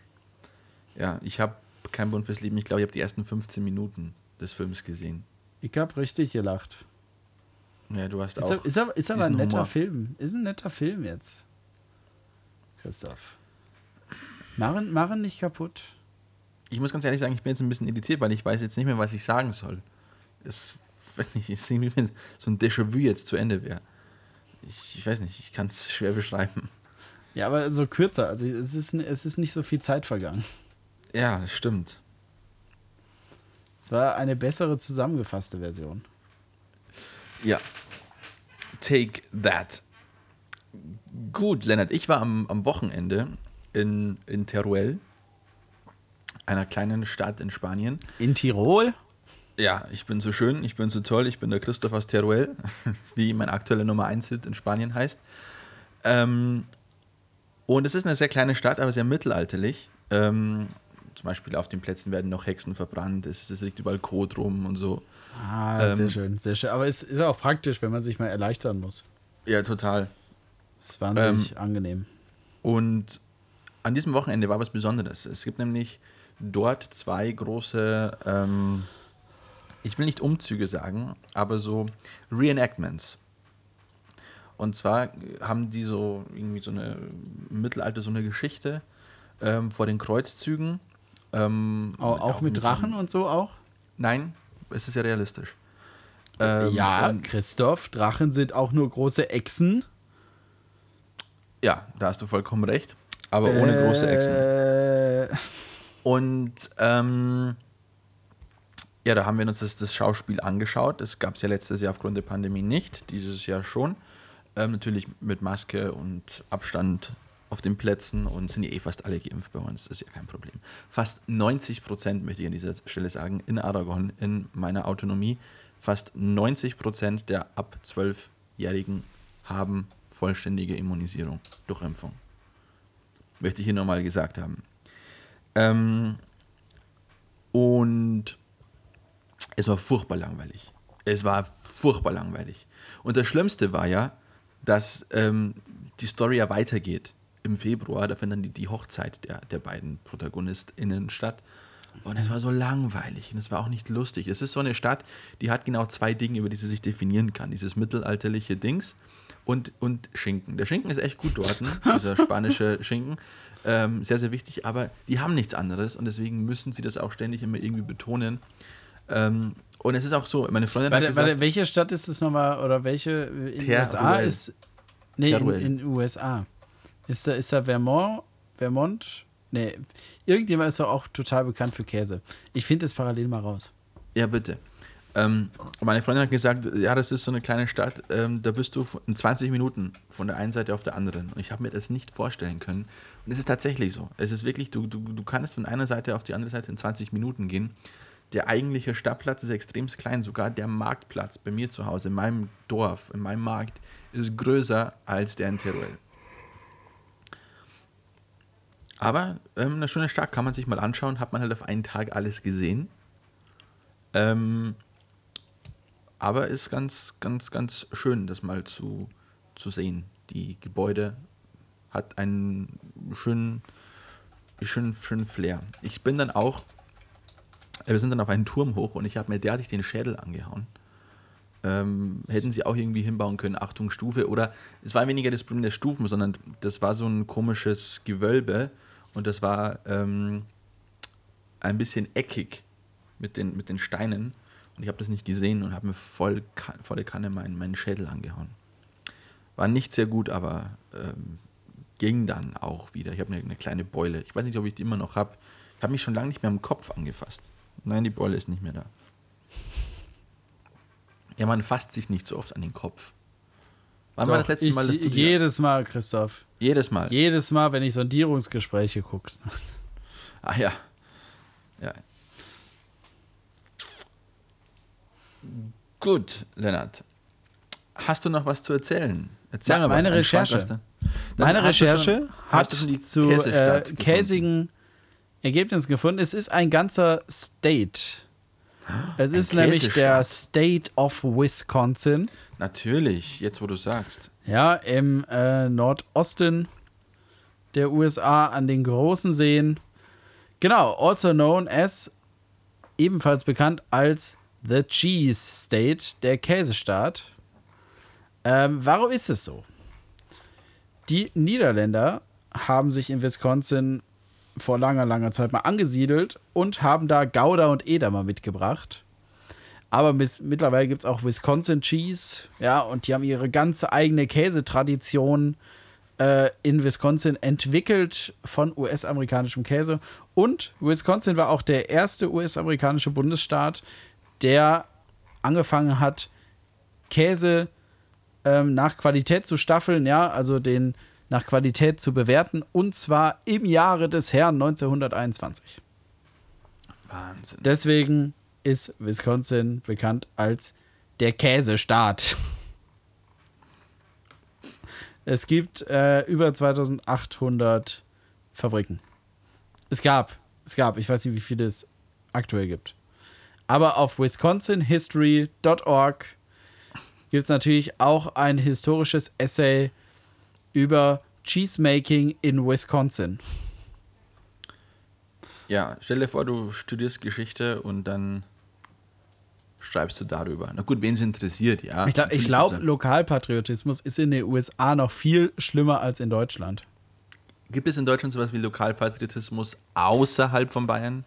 Ja, ich habe kein Bund fürs Leben. Ich glaube, ich habe die ersten 15 Minuten des Films gesehen. Ich habe richtig gelacht. Ja, du hast ist auch. Er, ist, er, ist aber ein netter Humor. Film. Ist ein netter Film jetzt. Christoph. Machen, machen nicht kaputt. Ich muss ganz ehrlich sagen, ich bin jetzt ein bisschen irritiert, weil ich weiß jetzt nicht mehr, was ich sagen soll. Es weiß nicht, ich sehe wenn so ein Déjà-vu jetzt zu Ende wäre. Ich, ich weiß nicht, ich kann es schwer beschreiben. Ja, aber so kürzer, also es ist, es ist nicht so viel Zeit vergangen. Ja, das stimmt. Es war eine bessere zusammengefasste Version. Ja. Take that. Gut, Lennart, ich war am, am Wochenende in, in Teruel, einer kleinen Stadt in Spanien. In Tirol? Ja, ich bin so schön, ich bin so toll, ich bin der Christoph aus Teruel, wie mein aktueller Nummer 1 Hit in Spanien heißt. Ähm, und es ist eine sehr kleine Stadt, aber sehr mittelalterlich. Ähm, zum Beispiel auf den Plätzen werden noch Hexen verbrannt, es, es liegt überall Kot rum und so. Ah, ähm, sehr schön, sehr schön. Aber es ist auch praktisch, wenn man sich mal erleichtern muss. Ja, total. Das ist wahnsinnig ähm, angenehm. Und an diesem Wochenende war was Besonderes. Es gibt nämlich dort zwei große ähm, ich will nicht Umzüge sagen, aber so Reenactments. Und zwar haben die so irgendwie so eine im Mittelalter so eine Geschichte ähm, vor den Kreuzzügen. Ähm, auch, auch, mit, Drachen so und so auch? Nein, es ist ja realistisch. Ähm, ja, Christoph, Drachen sind auch nur große Echsen. Ja, da hast du vollkommen recht. Aber ohne äh, große Echsen. Und ähm, ja, da haben wir uns das, das Schauspiel angeschaut. Das gab es ja letztes Jahr aufgrund der Pandemie nicht, dieses Jahr schon. Ähm, natürlich mit Maske und Abstand auf den Plätzen und sind ja eh fast alle geimpft bei uns, ist ja kein Problem. Fast 90 Prozent, möchte ich an dieser Stelle sagen, in Aragon, in meiner Autonomie, fast 90 Prozent der ab 12-Jährigen haben vollständige Immunisierung durch Impfung. Möchte ich hier nochmal gesagt haben. Ähm, und es war furchtbar langweilig. Es war furchtbar langweilig. Und das Schlimmste war ja, dass ähm, die Story ja weitergeht. Im Februar, da findet dann die, die Hochzeit der, der beiden ProtagonistInnen statt. Und es war so langweilig und es war auch nicht lustig. Es ist so eine Stadt, die hat genau zwei Dinge, über die sie sich definieren kann. Dieses mittelalterliche Dings und, und Schinken. Der Schinken ist echt gut dort, ne? dieser spanische Schinken. Ähm, sehr, sehr wichtig, aber die haben nichts anderes und deswegen müssen sie das auch ständig immer irgendwie betonen. Ähm, und es ist auch so, meine Freundin Warte, hat gesagt, warte, welche Stadt ist es nochmal oder welche in den Teruel. USA ist. Nee, in, in den USA. Ist da, ist da Vermont? Vermont? Nee, irgendjemand ist doch auch total bekannt für Käse. Ich finde es parallel mal raus. Ja, bitte. Ähm, meine Freundin hat gesagt, ja, das ist so eine kleine Stadt, ähm, da bist du in 20 Minuten von der einen Seite auf der anderen. Und ich habe mir das nicht vorstellen können. Und es ist tatsächlich so. Es ist wirklich, du, du, du kannst von einer Seite auf die andere Seite in 20 Minuten gehen. Der eigentliche Stadtplatz ist extrem klein. Sogar der Marktplatz bei mir zu Hause, in meinem Dorf, in meinem Markt, ist größer als der in Teruel. Aber ähm, eine schöne Stadt kann man sich mal anschauen, hat man halt auf einen Tag alles gesehen. Ähm, aber ist ganz, ganz, ganz schön, das mal zu, zu sehen. Die Gebäude hat einen schönen, schönen, schönen Flair. Ich bin dann auch, äh, wir sind dann auf einen Turm hoch und ich habe mir derartig den Schädel angehauen. Ähm, hätten sie auch irgendwie hinbauen können, Achtung Stufe, oder es war weniger das Problem der Stufen, sondern das war so ein komisches Gewölbe und das war ähm, ein bisschen eckig mit den, mit den Steinen und ich habe das nicht gesehen und habe mir voll, volle Kanne meinen, meinen Schädel angehauen. War nicht sehr gut, aber ähm, ging dann auch wieder. Ich habe eine, eine kleine Beule. Ich weiß nicht, ob ich die immer noch habe. Ich habe mich schon lange nicht mehr am Kopf angefasst. Nein, die Beule ist nicht mehr da. Ja, man fasst sich nicht so oft an den Kopf. Wann war das letzte ich, Mal, dass du dir, jedes Mal, Christoph. jedes Mal? Jedes Mal, wenn ich Sondierungsgespräche gucke. Ah ja. Ja. Gut, Lennart. Hast du noch was zu erzählen? Erzähl mal was. meine Ein Schwank Recherche. Meine Recherche schon- hat zu äh, käsigen Ergebnissen gefunden. Es ist ein ganzer State. Es ist Ein nämlich der. State of Wisconsin. Natürlich, jetzt wo du sagst. Ja, im äh, Nordosten der USA an den großen Seen. Genau, also known as, ebenfalls bekannt als The Cheese State, der Käsestaat. Ähm, warum ist es so? Die Niederländer haben sich in Wisconsin vor langer, langer Zeit mal angesiedelt und haben da Gouda und Edamer mitgebracht. Aber mis- mittlerweile gibt es auch Wisconsin Cheese, ja, und die haben ihre ganze eigene Käsetradition äh, in Wisconsin entwickelt von US-amerikanischem Käse. Und Wisconsin war auch der erste US-amerikanische Bundesstaat, der angefangen hat, Käse ähm, nach Qualität zu staffeln, ja, also den nach Qualität zu bewerten, und zwar im Jahre des Herrn 1921. Wahnsinn. Deswegen ist Wisconsin bekannt als der Käsestaat. Es gibt äh, über 2800 Fabriken. Es gab, es gab, ich weiß nicht, wie viele es aktuell gibt. Aber auf wisconsinhistory.org gibt es natürlich auch ein historisches Essay über Cheesemaking in Wisconsin. Ja, stell dir vor, du studierst Geschichte und dann schreibst du darüber. Na gut, wen es interessiert, ja. Ich glaube, glaub, Lokalpatriotismus ist in den USA noch viel schlimmer als in Deutschland. Gibt es in Deutschland sowas wie Lokalpatriotismus außerhalb von Bayern?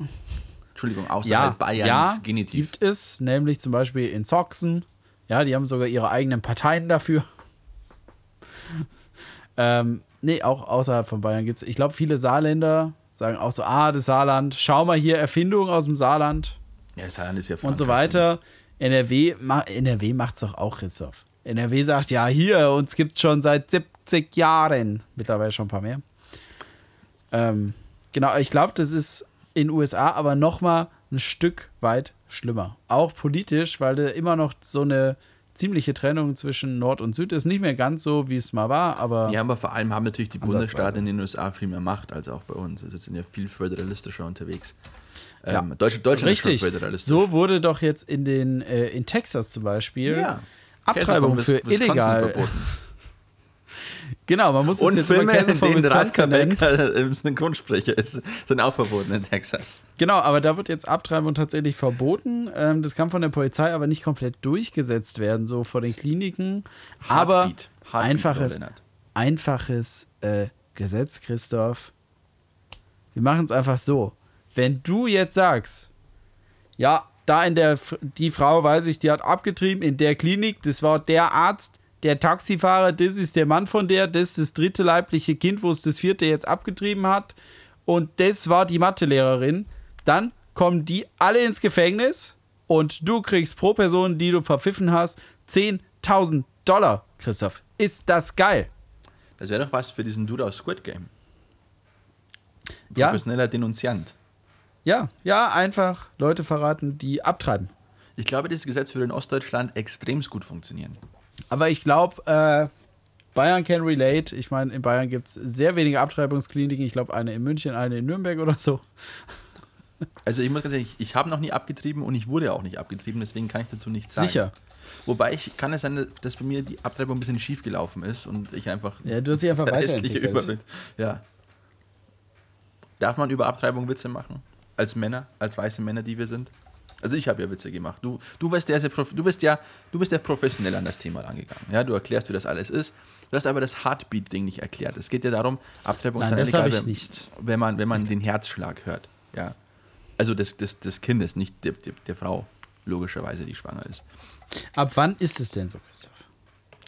Entschuldigung, außerhalb Bayerns ja, Genitiv. gibt es, nämlich zum Beispiel in Sachsen. Ja, die haben sogar ihre eigenen Parteien dafür. ähm, nee, auch außerhalb von Bayern gibt es. Ich glaube, viele Saarländer sagen auch so, ah, das Saarland, schau mal hier, Erfindung aus dem Saarland Ja, Saarland ist ja und so weiter. NRW, ma, NRW macht es doch auch, Christoph. NRW sagt, ja, hier, uns gibt es schon seit 70 Jahren. Mittlerweile schon ein paar mehr. Ähm, genau, ich glaube, das ist in den USA aber noch mal ein Stück weit schlimmer. Auch politisch, weil da immer noch so eine ziemliche Trennung zwischen Nord und Süd ist. Nicht mehr ganz so, wie es mal war, aber Ja, aber vor allem haben natürlich die. Bundesstaaten in den USA viel mehr Macht als auch bei uns. Also sind ja viel föderalistischer unterwegs. Ja. Ähm, Deutschland, Deutschland richtig. ist schon föderalistisch. So wurde doch jetzt in den äh, in Texas zum Beispiel ja. Abtreibung für illegal. verboten. Genau, man muss es Und jetzt Filme, immer in denen nennen. Becker im Synchronsprecher ist, sind auch verboten in Texas. Genau, aber da wird jetzt Abtreibung tatsächlich verboten. Ähm, das kann von der Polizei aber nicht komplett durchgesetzt werden, so vor den Kliniken. Aber Heartbeat. Heartbeat, Einfaches, einfaches äh, Gesetz, Christoph. Wir machen es einfach so. Wenn du jetzt sagst, ja, da in der, die Frau, weiß ich, die hat abgetrieben in der Klinik, das war der Arzt, der Taxifahrer, das ist der Mann von der, das ist das dritte leibliche Kind, wo es das vierte jetzt abgetrieben hat und das war die Mathelehrerin, dann kommen die alle ins Gefängnis und du kriegst pro Person, die du verpfiffen hast, 10.000 Dollar, Christoph. Ist das geil? Das wäre doch was für diesen Dude aus Squid Game. Ja. Professioneller Denunziant. Ja, ja, einfach Leute verraten, die abtreiben. Ich glaube, dieses Gesetz würde in Ostdeutschland extremst gut funktionieren. Aber ich glaube, äh, Bayern can relate. Ich meine, in Bayern gibt es sehr wenige Abtreibungskliniken. Ich glaube, eine in München, eine in Nürnberg oder so. Also ich muss ganz ehrlich, ich habe noch nie abgetrieben und ich wurde auch nicht abgetrieben, deswegen kann ich dazu nichts sagen. Sicher. Wobei ich kann es sein, dass bei mir die Abtreibung ein bisschen schief gelaufen ist und ich einfach Ja, du hast dich einfach der restliche. Überritt. Ja. Darf man über Abtreibung Witze machen? Als Männer, als weiße Männer, die wir sind? Also ich habe ja Witze gemacht. Du, du, bist sehr prof- du bist ja, du bist ja professionell an das Thema rangegangen. Ja, du erklärst, wie das alles ist. Du hast aber das Heartbeat-Ding nicht erklärt. Es geht ja darum, Abtreibung Nein, ist dann wenn- nicht. Wenn man, wenn man den Herzschlag hört. Ja. Also des, des, des Kindes, nicht der, der, der Frau, logischerweise, die schwanger ist. Ab wann ist es denn so, Christoph?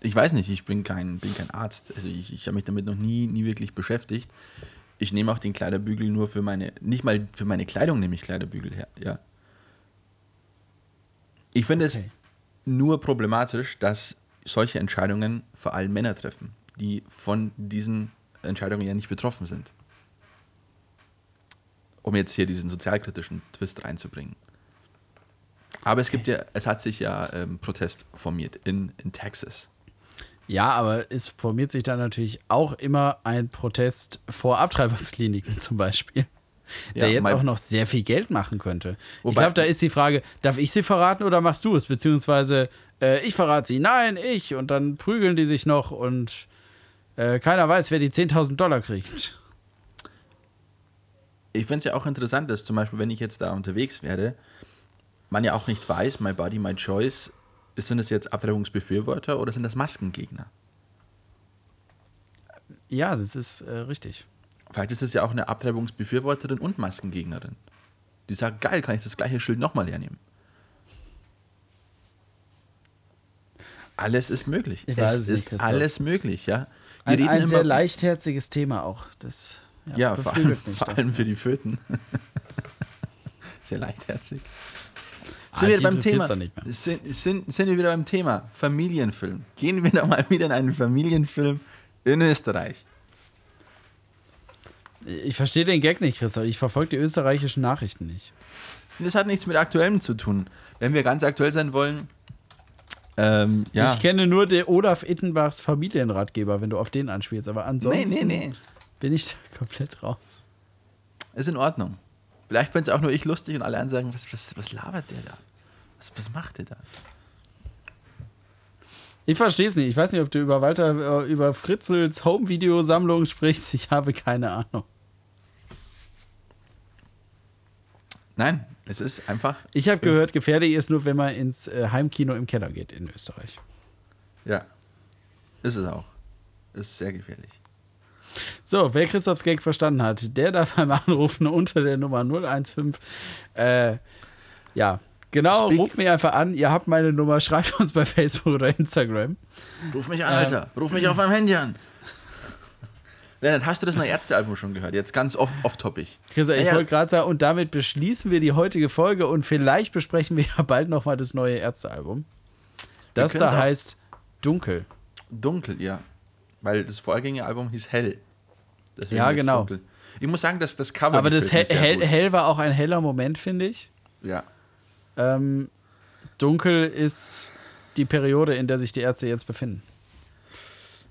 Ich weiß nicht, ich bin kein, bin kein Arzt. Also ich, ich habe mich damit noch nie, nie wirklich beschäftigt. Ich nehme auch den Kleiderbügel nur für meine, nicht mal für meine Kleidung nehme ich Kleiderbügel her, ja. Ich finde es Okay. nur problematisch, dass solche Entscheidungen vor allem Männer treffen, die von diesen Entscheidungen ja nicht betroffen sind. Um jetzt hier diesen sozialkritischen Twist reinzubringen. Aber es gibt ja, es hat sich ja ähm, Protest formiert in, in Texas. Ja, aber es formiert sich dann natürlich auch immer ein Protest vor Abtreibungskliniken zum Beispiel. Der Ja, jetzt auch noch sehr viel Geld machen könnte. ich glaube, da ist die Frage, darf ich sie verraten oder machst du es? Beziehungsweise, äh, ich verrate sie, nein, ich. Und dann prügeln die sich noch und äh, keiner weiß, wer die 10.000 Dollar kriegt. Ich finde es ja auch interessant, dass zum Beispiel, wenn ich jetzt da unterwegs werde, man ja auch nicht weiß, my body, my choice, sind das jetzt Abtreibungsbefürworter oder sind das Maskengegner? Ja, das ist äh, richtig. Vielleicht ist es ja auch eine Abtreibungsbefürworterin und Maskengegnerin. Die sagt, geil, kann ich das gleiche Schild nochmal hernehmen. Alles ist möglich. Ich es nicht, ist Christoph. alles möglich, ja. Wir Ein, ein sehr leichtherziges Thema auch. Das Ja, vor allem, vor doch. allem für die Föten. Sehr leichtherzig. Ah, Sind wir beim Thema? doch nicht. Sind, sind, sind wir wieder beim Thema Familienfilm? Gehen wir da mal wieder in einen Familienfilm in Österreich. Ich verstehe den Gag nicht, Christoph. Ich verfolge die österreichischen Nachrichten nicht. Das hat nichts mit Aktuellem zu tun. Wenn wir ganz aktuell sein wollen, ähm, ja. Ich kenne nur den Olaf Ittenbachs Familienratgeber, wenn du auf den anspielst. Aber nee, ansonsten nee, nee. bin ich da komplett raus. Ist in Ordnung. Vielleicht finde es auch nur ich lustig und alle anderen sagen, was, was, was labert der da? Was, was macht der da? Ich verstehe es nicht. Ich weiß nicht, ob du über Walter, äh, über Fritzels Home-Video-Sammlung sprichst. Ich habe keine Ahnung. Nein, es ist einfach, Ich habe gehört, gefährlich ist nur, wenn man ins äh, Heimkino im Keller geht in Österreich. ja, ist es auch. Ist sehr gefährlich. So, wer Christophs Gag verstanden hat, der darf einmal anrufen unter der Nummer 015. Äh, ja, genau, Speak- ruft mich einfach an. Ihr habt meine Nummer, schreibt uns bei Facebook oder Instagram. Ruf mich an, Alter. Ruf mich auf meinem Handy an. Lennart, hast du das neue Ärztealbum schon gehört? Jetzt ganz off- off-topic. Christoph, ich Ja, wollte gerade sagen, und damit beschließen wir die heutige Folge und vielleicht besprechen wir ja bald nochmal das neue Ärztealbum. Das da heißt Dunkel. Dunkel, ja. Weil das Vorgängeralbum hieß Hell. Deswegen Ja, genau. Dunkel. Ich muss sagen, dass das Cover Aber das hell, hell, hell war auch ein heller Moment, finde ich. Ja. Ähm, dunkel ist die Periode, in der sich die Ärzte jetzt befinden.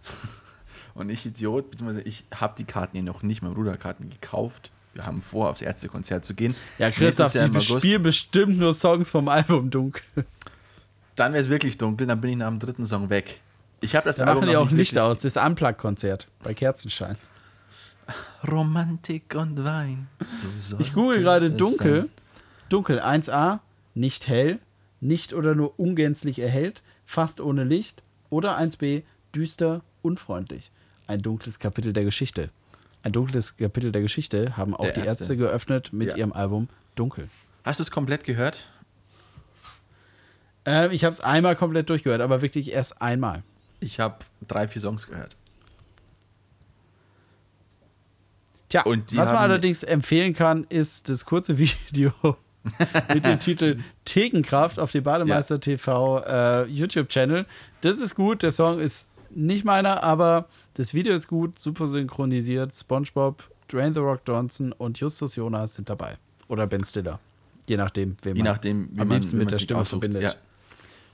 Und ich Idiot, beziehungsweise ich habe die Karten hier noch nicht, mein Bruder hat Karten gekauft. Wir haben vor, aufs Ärztekonzert zu gehen. Ja, Christoph, Jahr die spielen bestimmt nur Songs vom Album Dunkel. Dann wäre es wirklich dunkel, dann bin ich nach dem dritten Song weg. Ich habe das Da Album machen die auch nicht aus. Das Unplugged-Konzert bei Kerzenschein. Romantik und Wein. So Ich google gerade dunkel. sein. Dunkel 1a, nicht hell, nicht oder nur ungänzlich erhellt, fast ohne Licht. Oder 1b, düster, unfreundlich. Ein dunkles Kapitel der Geschichte. Ein dunkles Kapitel der Geschichte haben auch Der die Ärzte. Ärzte geöffnet mit Ja. ihrem Album Dunkel. Hast du es komplett gehört? Ähm, ich habe es einmal komplett durchgehört, aber wirklich erst einmal. Ich habe drei, vier Songs gehört. Tja, was man allerdings empfehlen kann, ist das kurze Video mit dem Titel Thekenkraft auf dem Bademeister TV äh, YouTube-Channel. Das ist gut, der Song ist nicht meiner, aber das Video ist gut, super synchronisiert. SpongeBob, Dwayne The Rock Johnson und Justus Jonas sind dabei. Oder Ben Stiller. Je nachdem, wen Je man nachdem, wie am man, liebsten wie mit man der Stimme aussucht. verbindet. Ja.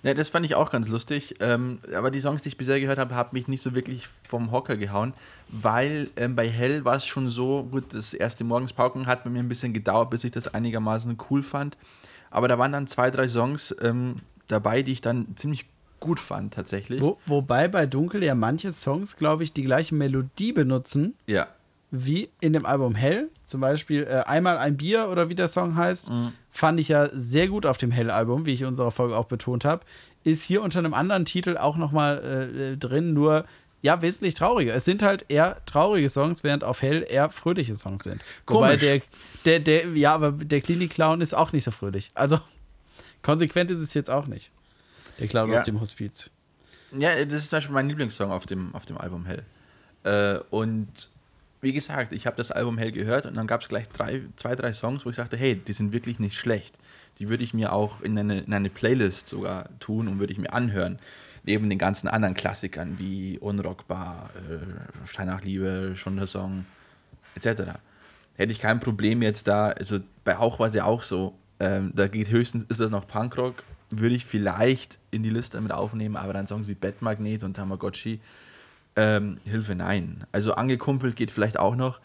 Ja, das fand ich auch ganz lustig. Ähm, aber die Songs, die ich bisher gehört habe, haben mich nicht so wirklich vom Hocker gehauen, weil ähm, bei Hell war es schon so, gut, das erste Morgenspauken hat bei mir ein bisschen gedauert, bis ich das einigermaßen cool fand. Aber da waren dann zwei, drei Songs ähm, dabei, die ich dann ziemlich gut fand, tatsächlich. Wo, wobei bei Dunkel ja manche Songs, glaube ich, die gleiche Melodie benutzen, Ja, wie in dem Album Hell. Zum Beispiel äh, Einmal ein Bier oder wie der Song heißt, fand ich ja sehr gut auf dem Hell-Album, wie ich in unserer Folge auch betont habe. Ist hier unter einem anderen Titel auch nochmal äh, äh, drin, nur ja, wesentlich trauriger. Es sind halt eher traurige Songs, während auf Hell eher fröhliche Songs sind. Wobei Komisch. der, der, der, ja, aber der Klinik-Clown ist auch nicht so fröhlich. Also, konsequent ist es jetzt auch nicht. Der Clown Ja. aus dem Hospiz. Ja, das ist zum Beispiel mein Lieblingssong auf dem, auf dem Album Hell. Äh, und wie gesagt, ich habe das Album Hell gehört und dann gab es gleich drei, zwei, drei Songs, wo ich sagte, hey, die sind wirklich nicht schlecht. Die würde ich mir auch in eine, in eine Playlist sogar tun und würde ich mir anhören. Neben den ganzen anderen Klassikern wie Unrockbar, äh, Stein nach Liebe, Schon der Song, etc. Hätte ich kein Problem jetzt da, also bei Auch war es ja auch so, ähm, da geht höchstens, ist das noch Punkrock, würde ich vielleicht in die Liste mit aufnehmen, aber dann Songs wie Bettmagnet und Tamagotchi, ähm, Hilfe nein. Also angekumpelt geht vielleicht auch noch.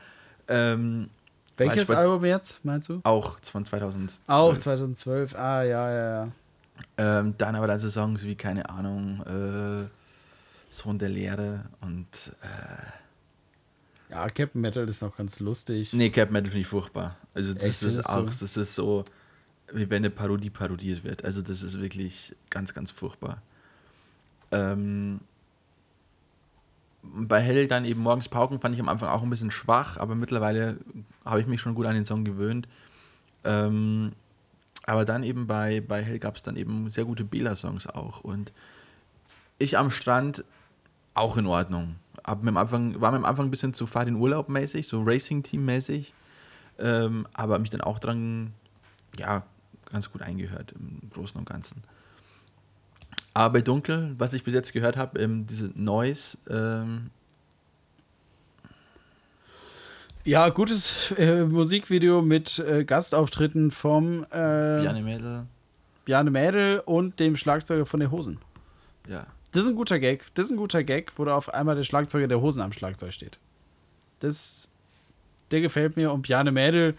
Ähm, Welches Album jetzt, meinst du? Auch von 2012. Auch 2012. Ah, ja, ja, ja. Ähm, dann aber dann so Songs wie, keine Ahnung, äh, Sohn der Lehre und Ja, Captain Metal ist noch ganz lustig. Nee, Cap Metal finde ich furchtbar. Also das Echt, ist auch, das ist so, wie wenn eine Parodie parodiert wird. Also das ist wirklich ganz, ganz furchtbar. Ähm, bei Hell dann eben morgens Pauken fand ich am Anfang auch ein bisschen schwach, aber mittlerweile habe ich mich schon gut an den Song gewöhnt. Ähm, aber dann eben bei, bei Hell gab es dann eben sehr gute Bela-Songs auch. Und ich am Strand auch in Ordnung. Ab am Anfang, war mir am Anfang ein bisschen zu Fahrt in Urlaub mäßig, so Racing-Team-mäßig. Ähm, aber mich dann auch dran, ja, ganz gut eingehört im Großen und Ganzen. Aber bei Dunkel, was ich bis jetzt gehört habe, ähm, diese Noise, ähm, Ja, gutes äh, Musikvideo mit äh, Gastauftritten vom äh, Piane Mädel, Bjarne Mädel und dem Schlagzeuger von der Hosen. ja. Das ist ein guter Gag. Das ist ein guter Gag, wo da auf einmal der Schlagzeuger der Hosen am Schlagzeug steht. Das, der gefällt mir. Und Bjarne Mädel,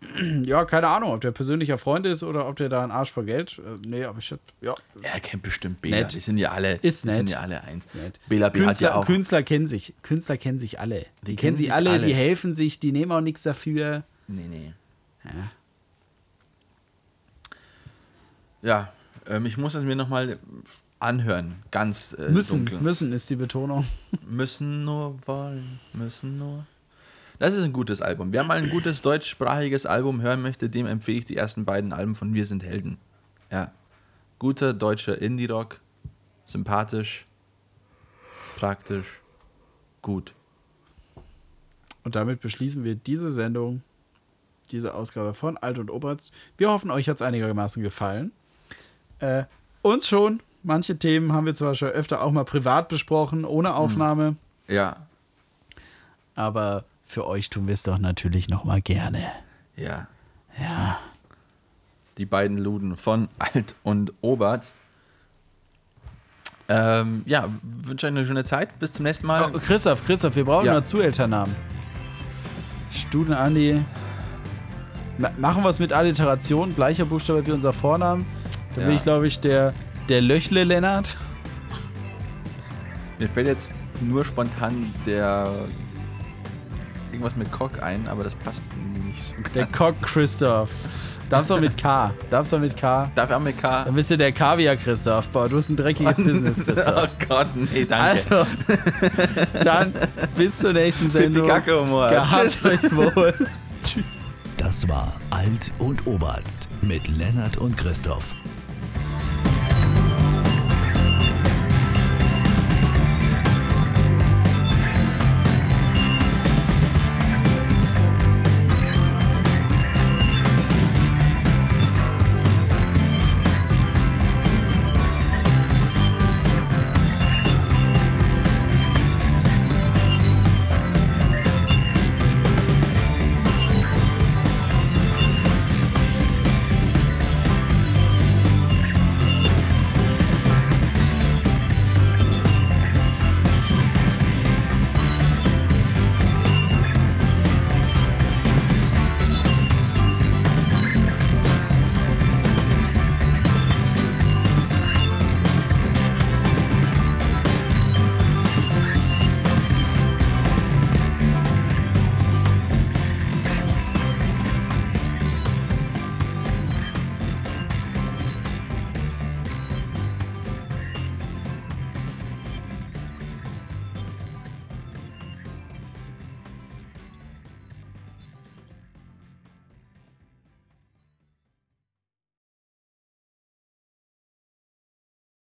ja, keine Ahnung, ob der persönlicher Freund ist oder ob der da einen Arsch vor Geld. Äh, nee, aber ich hab, ja. Er kennt bestimmt Bela. Nett. Die sind ja alle, Ist die sind nett. ja alle eins. Nett. Bela B. hat Künstler, ja auch. Künstler kennen sich. Künstler kennen sich alle. Die, kennen kennen sich alle, alle. die helfen sich, die nehmen auch nichts dafür. Nee, nee. Ja. Ja, ähm, ich muss es mir nochmal anhören. Ganz äh, Müssen, dunkel. müssen ist die Betonung. Müssen nur wollen, müssen nur. Das ist ein gutes Album. Wer mal ein gutes deutschsprachiges Album hören möchte, dem empfehle ich die ersten beiden Alben von Wir sind Helden. Ja. Guter deutscher Indie-Rock. Sympathisch. Praktisch. Gut. Und damit beschließen wir diese Sendung, diese Ausgabe von Alt und Oberst. Wir hoffen, euch hat es einigermaßen gefallen. Äh, uns schon. Manche Themen haben wir zwar schon öfter auch mal privat besprochen, ohne Aufnahme. Ja. Aber für euch tun wir es doch natürlich nochmal gerne. Ja. Ja. Die beiden Luden von Alt und Oberst. Ähm, ja, wünsche euch eine schöne Zeit. Bis zum nächsten Mal. Oh, Christoph, Christoph, wir brauchen Ja. noch Zuelternamen. Studen Andi. Ma machen wir es mit Alliteration, gleicher Buchstabe wie unser Vornamen. Da bin Ja. ich, glaube ich, der, der Löchle Lennart. Mir fällt jetzt nur spontan der irgendwas mit Cock ein, aber das passt nicht so ganz. Der Cock Christoph. Darfst doch mit K. Darfst doch mit K. Darf ich auch mit K? Dann bist du der Kaviar, Christoph. Boah, du hast ein dreckiges Business, Oh Christoph. Gott, nee, danke. Also, dann bis zur nächsten Sendung. Kacke-Humor. Gehabt Tschüss. euch wohl. Tschüss. Das war Alt und Oberarzt mit Lennart und Christoph.